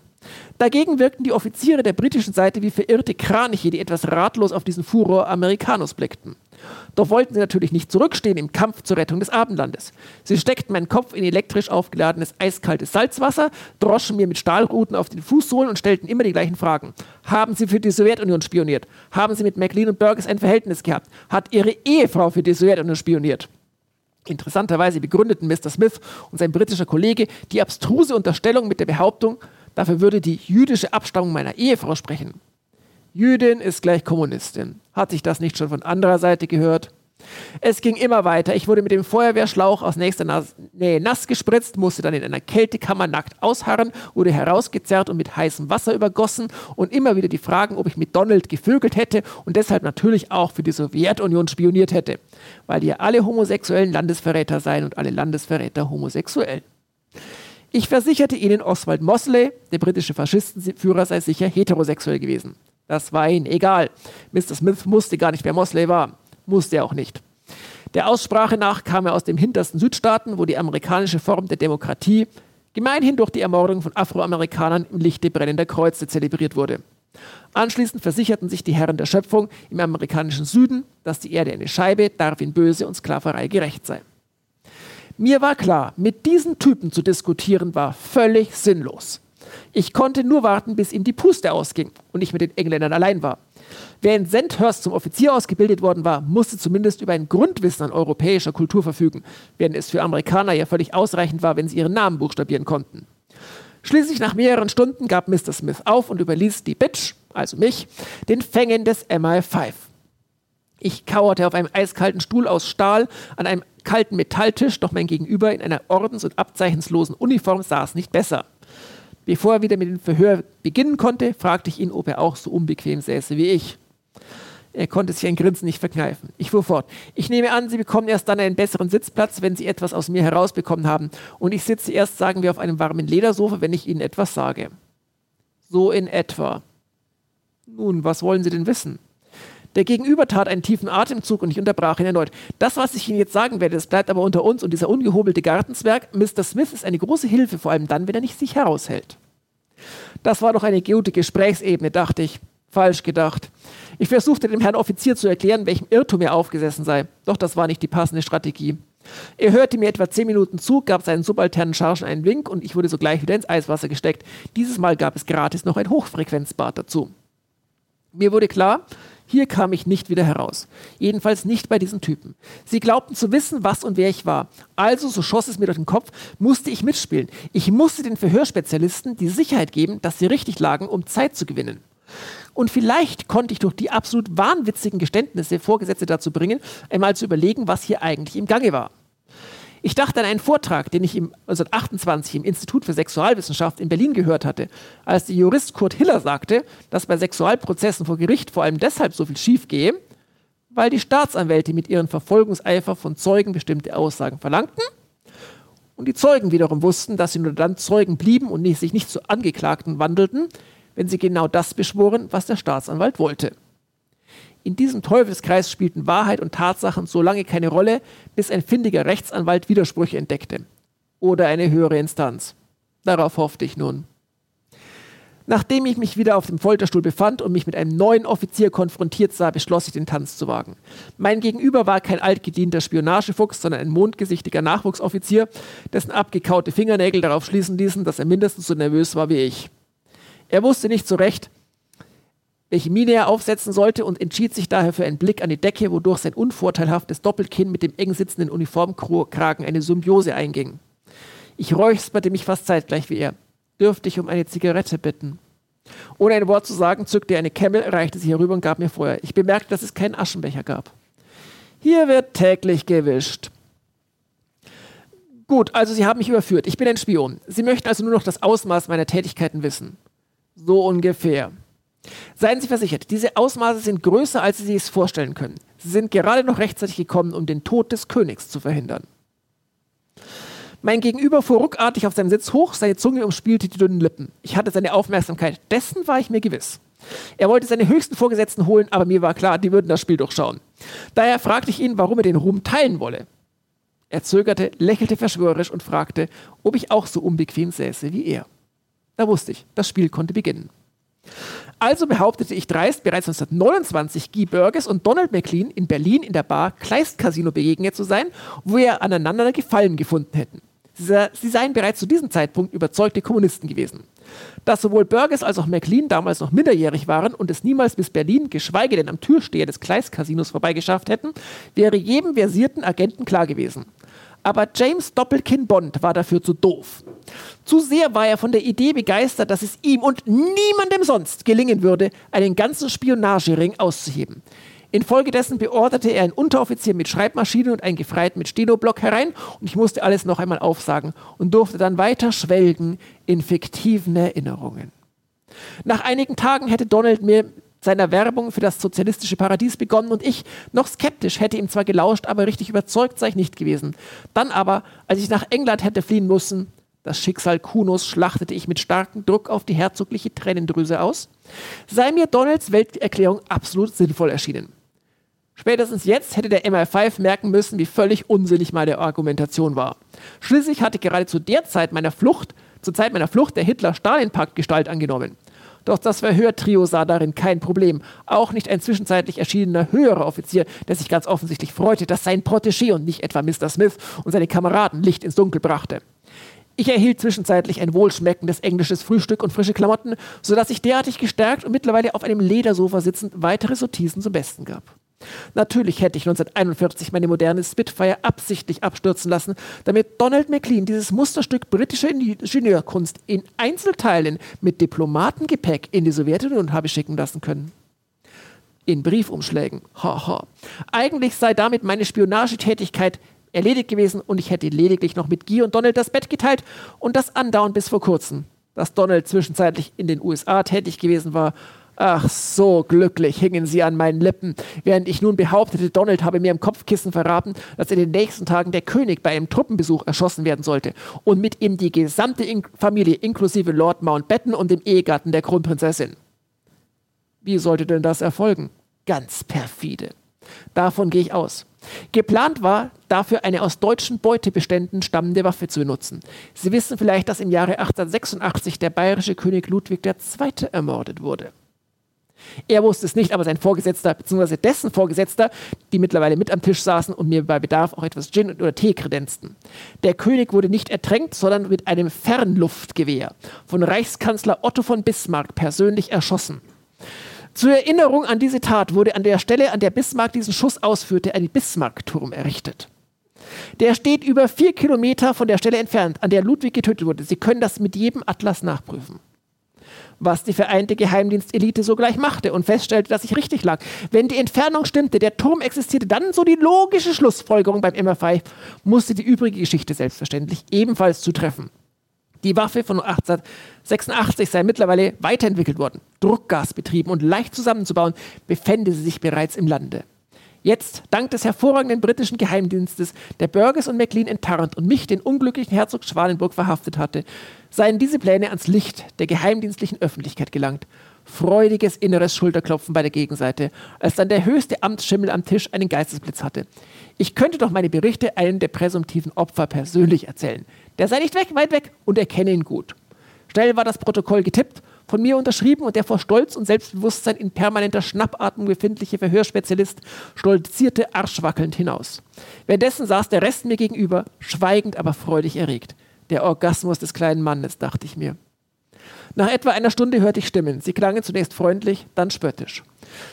Dagegen wirkten die Offiziere der britischen Seite wie verirrte Kraniche, die etwas ratlos auf diesen Furor Americanus blickten. Doch wollten sie natürlich nicht zurückstehen im Kampf zur Rettung des Abendlandes. Sie steckten meinen Kopf in elektrisch aufgeladenes eiskaltes Salzwasser, droschen mir mit Stahlruten auf den Fußsohlen und stellten immer die gleichen Fragen. Haben Sie für die Sowjetunion spioniert? Haben Sie mit McLean und Burgess ein Verhältnis gehabt? Hat Ihre Ehefrau für die Sowjetunion spioniert? Interessanterweise begründeten Mr. Smith und sein britischer Kollege die abstruse Unterstellung mit der Behauptung, dafür würde die jüdische Abstammung meiner Ehefrau sprechen. Jüdin ist gleich Kommunistin. Hat sich das nicht schon von anderer Seite gehört? Es ging immer weiter. Ich wurde mit dem Feuerwehrschlauch aus nächster Nähe nass gespritzt, musste dann in einer Kältekammer nackt ausharren, wurde herausgezerrt und mit heißem Wasser übergossen und immer wieder die Fragen, ob ich mit Donald gevögelt hätte und deshalb natürlich auch für die Sowjetunion spioniert hätte, weil ja alle Homosexuellen Landesverräter seien und alle Landesverräter homosexuell. Ich versicherte ihnen, Oswald Mosley, der britische Faschistenführer, sei sicher heterosexuell gewesen. Das war ihnen egal. Mr. Smith wusste gar nicht, wer Mosley war. Musste er auch nicht. Der Aussprache nach kam er aus dem hintersten Südstaaten, wo die amerikanische Form der Demokratie gemeinhin durch die Ermordung von Afroamerikanern im Lichte brennender Kreuze zelebriert wurde. Anschließend versicherten sich die Herren der Schöpfung im amerikanischen Süden, dass die Erde eine Scheibe, Darwin böse und Sklaverei gerecht sei. Mir war klar, mit diesen Typen zu diskutieren war völlig sinnlos. Ich konnte nur warten, bis ihm die Puste ausging und ich mit den Engländern allein war. Wer in Sandhurst zum Offizier ausgebildet worden war, musste zumindest über ein Grundwissen an europäischer Kultur verfügen, während es für Amerikaner ja völlig ausreichend war, wenn sie ihren Namen buchstabieren konnten. Schließlich nach mehreren Stunden gab Mr. Smith auf und überließ die Bitch, also mich, den Fängen des MI5. Ich kauerte auf einem eiskalten Stuhl aus Stahl an einem kalten Metalltisch, doch mein Gegenüber in einer ordens- und abzeichenslosen Uniform saß nicht besser. Bevor er wieder mit dem Verhör beginnen konnte, fragte ich ihn, ob er auch so unbequem säße wie ich. Er konnte sich ein Grinsen nicht verkneifen. Ich fuhr fort. Ich nehme an, Sie bekommen erst dann einen besseren Sitzplatz, wenn Sie etwas aus mir herausbekommen haben. Und ich sitze erst, sagen wir, auf einem warmen Ledersofa, wenn ich Ihnen etwas sage. So in etwa. Nun, was wollen Sie denn wissen? Der Gegenüber tat einen tiefen Atemzug und ich unterbrach ihn erneut. Das, was ich Ihnen jetzt sagen werde, das bleibt aber unter uns und dieser ungehobelte Gartenzwerg, Mr. Smith, ist eine große Hilfe, vor allem dann, wenn er nicht sich heraushält. Das war doch eine gute Gesprächsebene, dachte ich. Falsch gedacht. Ich versuchte dem Herrn Offizier zu erklären, welchem Irrtum er aufgesessen sei. Doch das war nicht die passende Strategie. Er hörte mir etwa zehn Minuten zu, gab seinen subalternen Chargen einen Wink und ich wurde sogleich wieder ins Eiswasser gesteckt. Dieses Mal gab es gratis noch ein Hochfrequenzbad dazu. Mir wurde klar, hier kam ich nicht wieder heraus. Jedenfalls nicht bei diesen Typen. Sie glaubten zu wissen, was und wer ich war. Also, so schoss es mir durch den Kopf, musste ich mitspielen. Ich musste den Verhörspezialisten die Sicherheit geben, dass sie richtig lagen, um Zeit zu gewinnen. Und vielleicht konnte ich durch die absolut wahnwitzigen Geständnisse Vorgesetzte dazu bringen, einmal zu überlegen, was hier eigentlich im Gange war. Ich dachte an einen Vortrag, den ich im 1928 im Institut für Sexualwissenschaft in Berlin gehört hatte, als der Jurist Kurt Hiller sagte, dass bei Sexualprozessen vor Gericht vor allem deshalb so viel schief gehe, weil die Staatsanwälte mit ihrem Verfolgungseifer von Zeugen bestimmte Aussagen verlangten und die Zeugen wiederum wussten, dass sie nur dann Zeugen blieben und sich nicht zu Angeklagten wandelten, wenn sie genau das beschworen, was der Staatsanwalt wollte. In diesem Teufelskreis spielten Wahrheit und Tatsachen so lange keine Rolle, bis ein findiger Rechtsanwalt Widersprüche entdeckte. Oder eine höhere Instanz. Darauf hoffte ich nun. Nachdem ich mich wieder auf dem Folterstuhl befand und mich mit einem neuen Offizier konfrontiert sah, beschloss ich den Tanz zu wagen. Mein Gegenüber war kein altgedienter Spionagefuchs, sondern ein mondgesichtiger Nachwuchsoffizier, dessen abgekaute Fingernägel darauf schließen ließen, dass er mindestens so nervös war wie ich. Er wusste nicht so recht, welche Miene er aufsetzen sollte und entschied sich daher für einen Blick an die Decke, wodurch sein unvorteilhaftes Doppelkinn mit dem eng sitzenden Uniformkragen eine Symbiose einging. Ich räusperte mich fast zeitgleich wie er. Dürfte ich um eine Zigarette bitten? Ohne ein Wort zu sagen, zückte er eine Kemmel, reichte sie herüber und gab mir Feuer. Ich bemerkte, dass es keinen Aschenbecher gab. Hier wird täglich gewischt. Gut, also Sie haben mich überführt. Ich bin ein Spion. Sie möchten also nur noch das Ausmaß meiner Tätigkeiten wissen. So ungefähr. Seien Sie versichert, diese Ausmaße sind größer, als Sie sich es vorstellen können. Sie sind gerade noch rechtzeitig gekommen, um den Tod des Königs zu verhindern. Mein Gegenüber fuhr ruckartig auf seinem Sitz hoch, seine Zunge umspielte die dünnen Lippen. Ich hatte seine Aufmerksamkeit, dessen war ich mir gewiss. Er wollte seine höchsten Vorgesetzten holen, aber mir war klar, die würden das Spiel durchschauen. Daher fragte ich ihn, warum er den Ruhm teilen wolle. Er zögerte, lächelte verschwörerisch und fragte, ob ich auch so unbequem säße wie er. Da wusste ich, das Spiel konnte beginnen. Also behauptete ich dreist, bereits 1929 Guy Burgess und Donald McLean in Berlin in der Bar Kleist Casino begegnet zu sein, wo wir aneinander Gefallen gefunden hätten. Sie seien bereits zu diesem Zeitpunkt überzeugte Kommunisten gewesen. Dass sowohl Burgess als auch McLean damals noch minderjährig waren und es niemals bis Berlin, geschweige denn am Türsteher des Kleist Casinos vorbeigeschafft hätten, wäre jedem versierten Agenten klar gewesen. Aber James Doppelkin Bond war dafür zu doof. Zu sehr war er von der Idee begeistert, dass es ihm und niemandem sonst gelingen würde, einen ganzen Spionagering auszuheben. Infolgedessen beorderte er einen Unteroffizier mit Schreibmaschine und einen Gefreiten mit Stenoblock herein und ich musste alles noch einmal aufsagen und durfte dann weiter schwelgen in fiktiven Erinnerungen. Nach einigen Tagen hätte Donald mir seiner Werbung für das sozialistische Paradies begonnen und ich, noch skeptisch, hätte ihm zwar gelauscht, aber richtig überzeugt sei ich nicht gewesen. Dann aber, als ich nach England hätte fliehen müssen, das Schicksal Kunos schlachtete ich mit starkem Druck auf die herzogliche Tränendrüse aus, sei mir Donalds Welterklärung absolut sinnvoll erschienen. Spätestens jetzt hätte der MI5 merken müssen, wie völlig unsinnig meine Argumentation war. Schließlich hatte gerade zu der Zeit meiner Flucht, zur Zeit meiner Flucht der Hitler-Stalin-Pakt Gestalt angenommen. Doch das Verhörtrio sah darin kein Problem. Auch nicht ein zwischenzeitlich erschienener höherer Offizier, der sich ganz offensichtlich freute, dass sein Protégé und nicht etwa Mr. Smith und seine Kameraden Licht ins Dunkel brachte. Ich erhielt zwischenzeitlich ein wohlschmeckendes englisches Frühstück und frische Klamotten, sodass ich derartig gestärkt und mittlerweile auf einem Ledersofa sitzend weitere Sortisen zum Besten gab. Natürlich hätte ich 1941 meine moderne Spitfire absichtlich abstürzen lassen, damit Donald McLean dieses Musterstück britischer Ingenieurkunst in Einzelteilen mit Diplomatengepäck in die Sowjetunion habe schicken lassen können. In Briefumschlägen. Haha. Eigentlich sei damit meine Spionagetätigkeit erledigt gewesen und ich hätte lediglich noch mit Guy und Donald das Bett geteilt und das andauernd bis vor kurzem. Dass Donald zwischenzeitlich in den USA tätig gewesen war, Ach, so glücklich hingen sie an meinen Lippen, während ich nun behauptete, Donald habe mir im Kopfkissen verraten, dass in den nächsten Tagen der König bei einem Truppenbesuch erschossen werden sollte und mit ihm die gesamte In Familie inklusive Lord Mountbatten und dem Ehegatten der Kronprinzessin. Wie sollte denn das erfolgen? Ganz perfide. Davon gehe ich aus. Geplant war, dafür eine aus deutschen Beutebeständen stammende Waffe zu benutzen. Sie wissen vielleicht, dass im Jahre 1886 der bayerische König Ludwig II. ermordet wurde. Er wusste es nicht, aber sein Vorgesetzter bzw. dessen Vorgesetzter, die mittlerweile mit am Tisch saßen und mir bei Bedarf auch etwas Gin oder Tee kredenzten. Der König wurde nicht ertränkt, sondern mit einem Fernluftgewehr von Reichskanzler Otto von Bismarck persönlich erschossen. Zur Erinnerung an diese Tat wurde an der Stelle, an der Bismarck diesen Schuss ausführte, ein Bismarckturm errichtet. Der steht über vier Kilometer von der Stelle entfernt, an der Ludwig getötet wurde. Sie können das mit jedem Atlas nachprüfen was die vereinte Geheimdienstelite sogleich machte und feststellte, dass ich richtig lag. Wenn die Entfernung stimmte, der Turm existierte, dann so die logische Schlussfolgerung beim MFI, musste die übrige Geschichte selbstverständlich ebenfalls zutreffen. Die Waffe von 1886 sei mittlerweile weiterentwickelt worden, druckgasbetrieben und leicht zusammenzubauen, befände sie sich bereits im Lande. Jetzt, dank des hervorragenden britischen Geheimdienstes, der Burgess und McLean enttarnt und mich, den unglücklichen Herzog Schwalenburg, verhaftet hatte, seien diese Pläne ans Licht der geheimdienstlichen Öffentlichkeit gelangt. Freudiges inneres Schulterklopfen bei der Gegenseite, als dann der höchste Amtsschimmel am Tisch einen Geistesblitz hatte. Ich könnte doch meine Berichte einem der präsumtiven Opfer persönlich erzählen. Der sei nicht weg, weit weg und erkenne ihn gut. Schnell war das Protokoll getippt von mir unterschrieben und der vor Stolz und Selbstbewusstsein in permanenter Schnappatmung befindliche Verhörspezialist stolzierte arschwackelnd hinaus. Währenddessen saß der Rest mir gegenüber, schweigend, aber freudig erregt. Der Orgasmus des kleinen Mannes, dachte ich mir. Nach etwa einer Stunde hörte ich Stimmen. Sie klangen zunächst freundlich, dann spöttisch.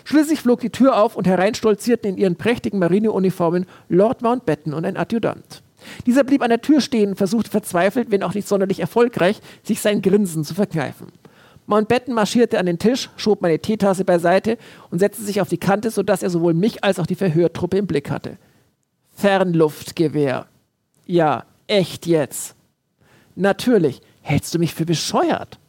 Schließlich flog die Tür auf und herein stolzierten in ihren prächtigen Marineuniformen Lord Mountbatten und ein Adjutant. Dieser blieb an der Tür stehen und versuchte verzweifelt, wenn auch nicht sonderlich erfolgreich, sich sein Grinsen zu verkneifen. Mountbatten marschierte an den Tisch, schob meine Teetasse beiseite und setzte sich auf die Kante, sodass er sowohl mich als auch die Verhörtruppe im Blick hatte. Fernluftgewehr. Ja, echt jetzt. Natürlich. Hältst du mich für bescheuert?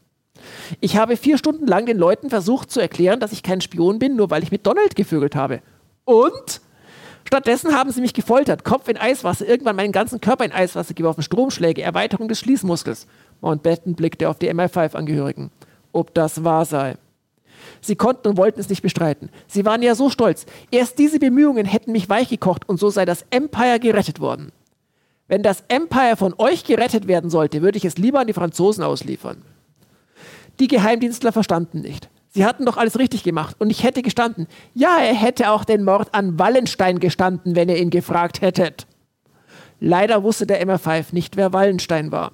Ich habe vier Stunden lang den Leuten versucht zu erklären, dass ich kein Spion bin, nur weil ich mit Donald gevögelt habe. Und? Stattdessen haben sie mich gefoltert, Kopf in Eiswasser, irgendwann meinen ganzen Körper in Eiswasser geworfen, Stromschläge, Erweiterung des Schließmuskels. Mountbatten blickte auf die MI5-Angehörigen ob das wahr sei. Sie konnten und wollten es nicht bestreiten. Sie waren ja so stolz. Erst diese Bemühungen hätten mich weichgekocht und so sei das Empire gerettet worden. Wenn das Empire von euch gerettet werden sollte, würde ich es lieber an die Franzosen ausliefern. Die Geheimdienstler verstanden nicht. Sie hatten doch alles richtig gemacht und ich hätte gestanden. Ja, er hätte auch den Mord an Wallenstein gestanden, wenn ihr ihn gefragt hättet. Leider wusste der MR5 nicht, wer Wallenstein war.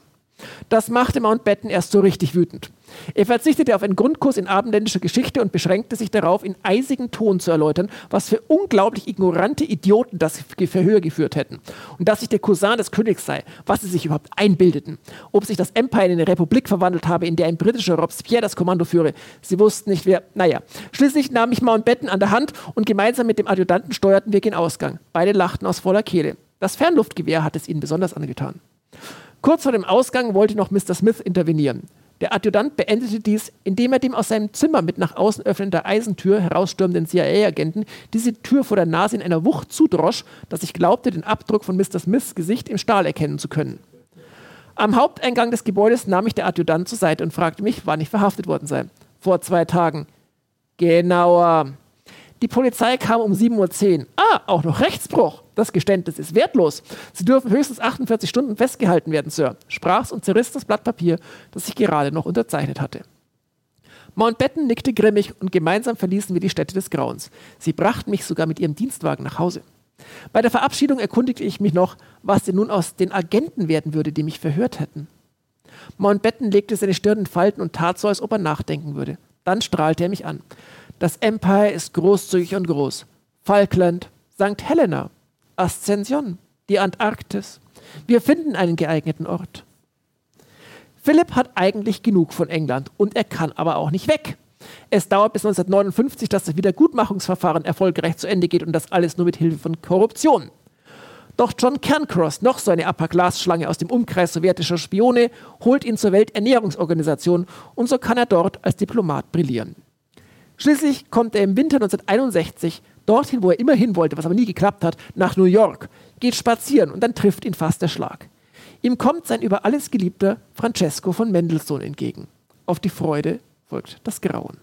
Das machte Mountbatten erst so richtig wütend. Er verzichtete auf einen Grundkurs in abendländischer Geschichte und beschränkte sich darauf, in eisigen Ton zu erläutern, was für unglaublich ignorante Idioten das Verhör geführt hätten. Und dass sich der Cousin des Königs sei, was sie sich überhaupt einbildeten. Ob sich das Empire in eine Republik verwandelt habe, in der ein britischer Robespierre das Kommando führe. Sie wussten nicht, wer. Naja. Schließlich nahm ich Mountbatten an der Hand und gemeinsam mit dem Adjutanten steuerten wir gen Ausgang. Beide lachten aus voller Kehle. Das Fernluftgewehr hat es ihnen besonders angetan. Kurz vor dem Ausgang wollte noch Mr. Smith intervenieren. Der Adjutant beendete dies, indem er dem aus seinem Zimmer mit nach außen öffnender Eisentür herausstürmenden CIA-Agenten diese Tür vor der Nase in einer Wucht zudrosch, dass ich glaubte, den Abdruck von Mr. Smiths Gesicht im Stahl erkennen zu können. Am Haupteingang des Gebäudes nahm mich der Adjutant zur Seite und fragte mich, wann ich verhaftet worden sei. Vor zwei Tagen. Genauer. Die Polizei kam um 7.10 Uhr. Ah, auch noch Rechtsbruch. Das Geständnis ist wertlos. Sie dürfen höchstens 48 Stunden festgehalten werden, Sir, sprach's und zerriss das Blatt Papier, das ich gerade noch unterzeichnet hatte. Mountbatten nickte grimmig und gemeinsam verließen wir die Stätte des Grauens. Sie brachten mich sogar mit ihrem Dienstwagen nach Hause. Bei der Verabschiedung erkundigte ich mich noch, was denn nun aus den Agenten werden würde, die mich verhört hätten. Mountbatten legte seine Stirn in Falten und tat so, als ob er nachdenken würde. Dann strahlte er mich an. Das Empire ist großzügig und groß. Falkland, St. Helena, Ascension, die Antarktis. Wir finden einen geeigneten Ort. Philipp hat eigentlich genug von England und er kann aber auch nicht weg. Es dauert bis 1959, dass das Wiedergutmachungsverfahren erfolgreich zu Ende geht und das alles nur mit Hilfe von Korruption. Doch John Cairncross, noch so eine Upper-Class-Schlange aus dem Umkreis sowjetischer Spione, holt ihn zur Welternährungsorganisation und so kann er dort als Diplomat brillieren. Schließlich kommt er im Winter 1961 dorthin, wo er immer hin wollte, was aber nie geklappt hat, nach New York, geht spazieren und dann trifft ihn fast der Schlag. Ihm kommt sein über alles geliebter Francesco von Mendelssohn entgegen. Auf die Freude folgt das Grauen.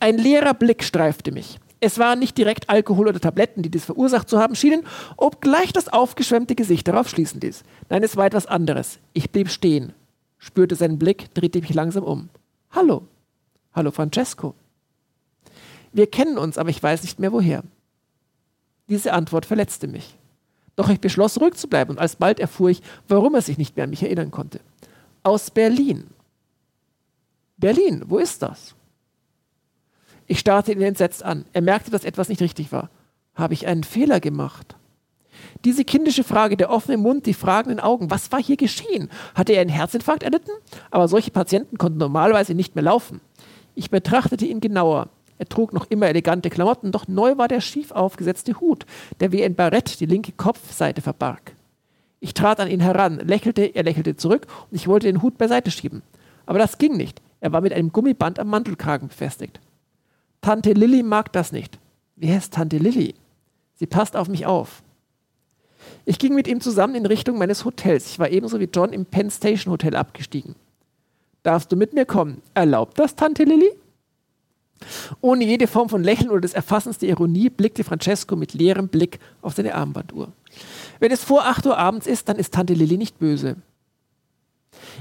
Ein leerer Blick streifte mich. Es waren nicht direkt Alkohol oder Tabletten, die dies verursacht zu haben schienen, obgleich das aufgeschwemmte Gesicht darauf schließen ließ. Nein, es war etwas anderes. Ich blieb stehen, spürte seinen Blick, drehte mich langsam um. Hallo, Hallo Francesco. Wir kennen uns, aber ich weiß nicht mehr woher. Diese Antwort verletzte mich. Doch ich beschloss, ruhig zu bleiben und alsbald erfuhr ich, warum er sich nicht mehr an mich erinnern konnte. Aus Berlin. Berlin, wo ist das? Ich starrte ihn entsetzt an. Er merkte, dass etwas nicht richtig war. Habe ich einen Fehler gemacht? Diese kindische Frage, der offene Mund, die fragenden Augen, was war hier geschehen? Hatte er einen Herzinfarkt erlitten? Aber solche Patienten konnten normalerweise nicht mehr laufen. Ich betrachtete ihn genauer. Er trug noch immer elegante Klamotten, doch neu war der schief aufgesetzte Hut, der wie ein Barett die linke Kopfseite verbarg. Ich trat an ihn heran, lächelte, er lächelte zurück und ich wollte den Hut beiseite schieben. Aber das ging nicht. Er war mit einem Gummiband am Mantelkragen befestigt. Tante Lilly mag das nicht. Wer ist Tante Lilly? Sie passt auf mich auf. Ich ging mit ihm zusammen in Richtung meines Hotels. Ich war ebenso wie John im Penn Station Hotel abgestiegen. Darfst du mit mir kommen? Erlaubt das, Tante Lilly? Ohne jede Form von Lächeln oder des Erfassens der Ironie blickte Francesco mit leerem Blick auf seine Armbanduhr. Wenn es vor 8 Uhr abends ist, dann ist Tante Lilly nicht böse.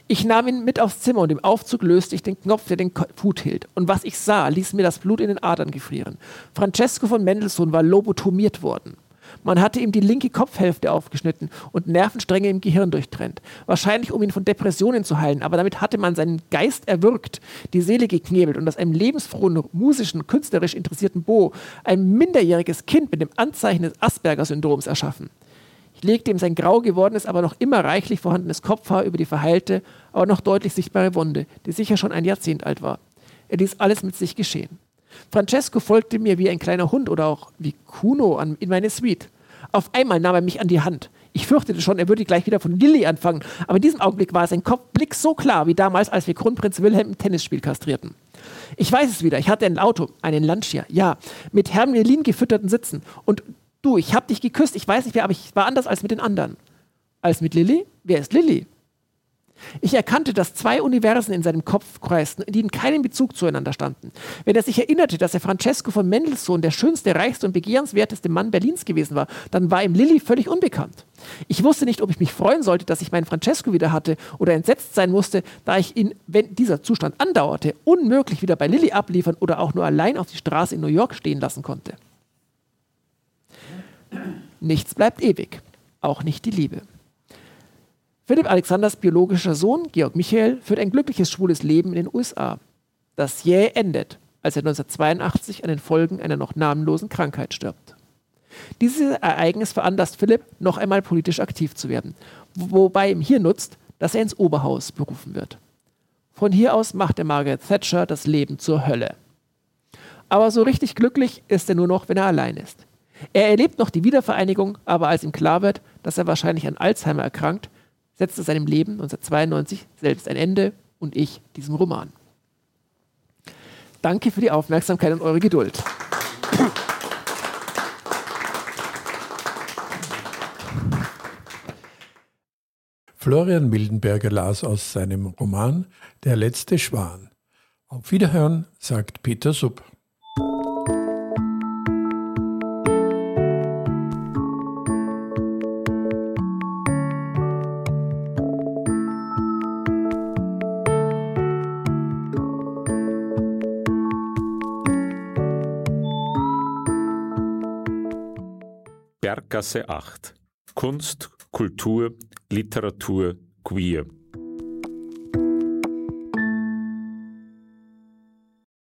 Ich nahm ihn mit aufs Zimmer und im Aufzug löste ich den Knopf, der den Hut hielt. Und was ich sah, ließ mir das Blut in den Adern gefrieren. Francesco von Mendelssohn war lobotomiert worden. Man hatte ihm die linke Kopfhälfte aufgeschnitten und Nervenstränge im Gehirn durchtrennt. Wahrscheinlich, um ihn von Depressionen zu heilen, aber damit hatte man seinen Geist erwürgt, die Seele geknebelt und aus einem lebensfrohen, musischen, künstlerisch interessierten Bo ein minderjähriges Kind mit dem Anzeichen des Asperger-Syndroms erschaffen. Ich legte ihm sein grau gewordenes, aber noch immer reichlich vorhandenes Kopfhaar über die verheilte, aber noch deutlich sichtbare Wunde, die sicher schon ein Jahrzehnt alt war. Er ließ alles mit sich geschehen. Francesco folgte mir wie ein kleiner Hund oder auch wie Kuno an, in meine Suite. Auf einmal nahm er mich an die Hand. Ich fürchtete schon, er würde gleich wieder von Lilly anfangen, aber in diesem Augenblick war sein Kopfblick so klar wie damals, als wir Kronprinz Wilhelm im Tennisspiel kastrierten. Ich weiß es wieder, ich hatte ein Auto, einen Lancia, ja, mit Hermelin gefütterten Sitzen. Und du, ich hab dich geküsst, ich weiß nicht wer, aber ich war anders als mit den anderen. Als mit Lilly? Wer ist Lilly? Ich erkannte, dass zwei Universen in seinem Kopf kreisten, die in keinem Bezug zueinander standen. Wenn er sich erinnerte, dass er Francesco von Mendelssohn der schönste, reichste und begehrenswerteste Mann Berlins gewesen war, dann war ihm Lilly völlig unbekannt. Ich wusste nicht, ob ich mich freuen sollte, dass ich meinen Francesco wieder hatte oder entsetzt sein musste, da ich ihn, wenn dieser Zustand andauerte, unmöglich wieder bei Lilly abliefern oder auch nur allein auf die Straße in New York stehen lassen konnte. Nichts bleibt ewig, auch nicht die Liebe. Philipp Alexanders biologischer Sohn, Georg Michael, führt ein glückliches schwules Leben in den USA. Das jäh endet, als er 1982 an den Folgen einer noch namenlosen Krankheit stirbt. Dieses Ereignis veranlasst Philipp, noch einmal politisch aktiv zu werden, wobei ihm hier nutzt, dass er ins Oberhaus berufen wird. Von hier aus macht er Margaret Thatcher das Leben zur Hölle. Aber so richtig glücklich ist er nur noch, wenn er allein ist. Er erlebt noch die Wiedervereinigung, aber als ihm klar wird, dass er wahrscheinlich an Alzheimer erkrankt, setzt er seinem Leben 1992 selbst ein Ende und ich diesem Roman. Danke für die Aufmerksamkeit und eure Geduld. Florian Mildenberger las aus seinem Roman Der letzte Schwan. Auf Wiederhören, sagt Peter Supp. Berggasse 8. Kunst, Kultur, Literatur, Queer.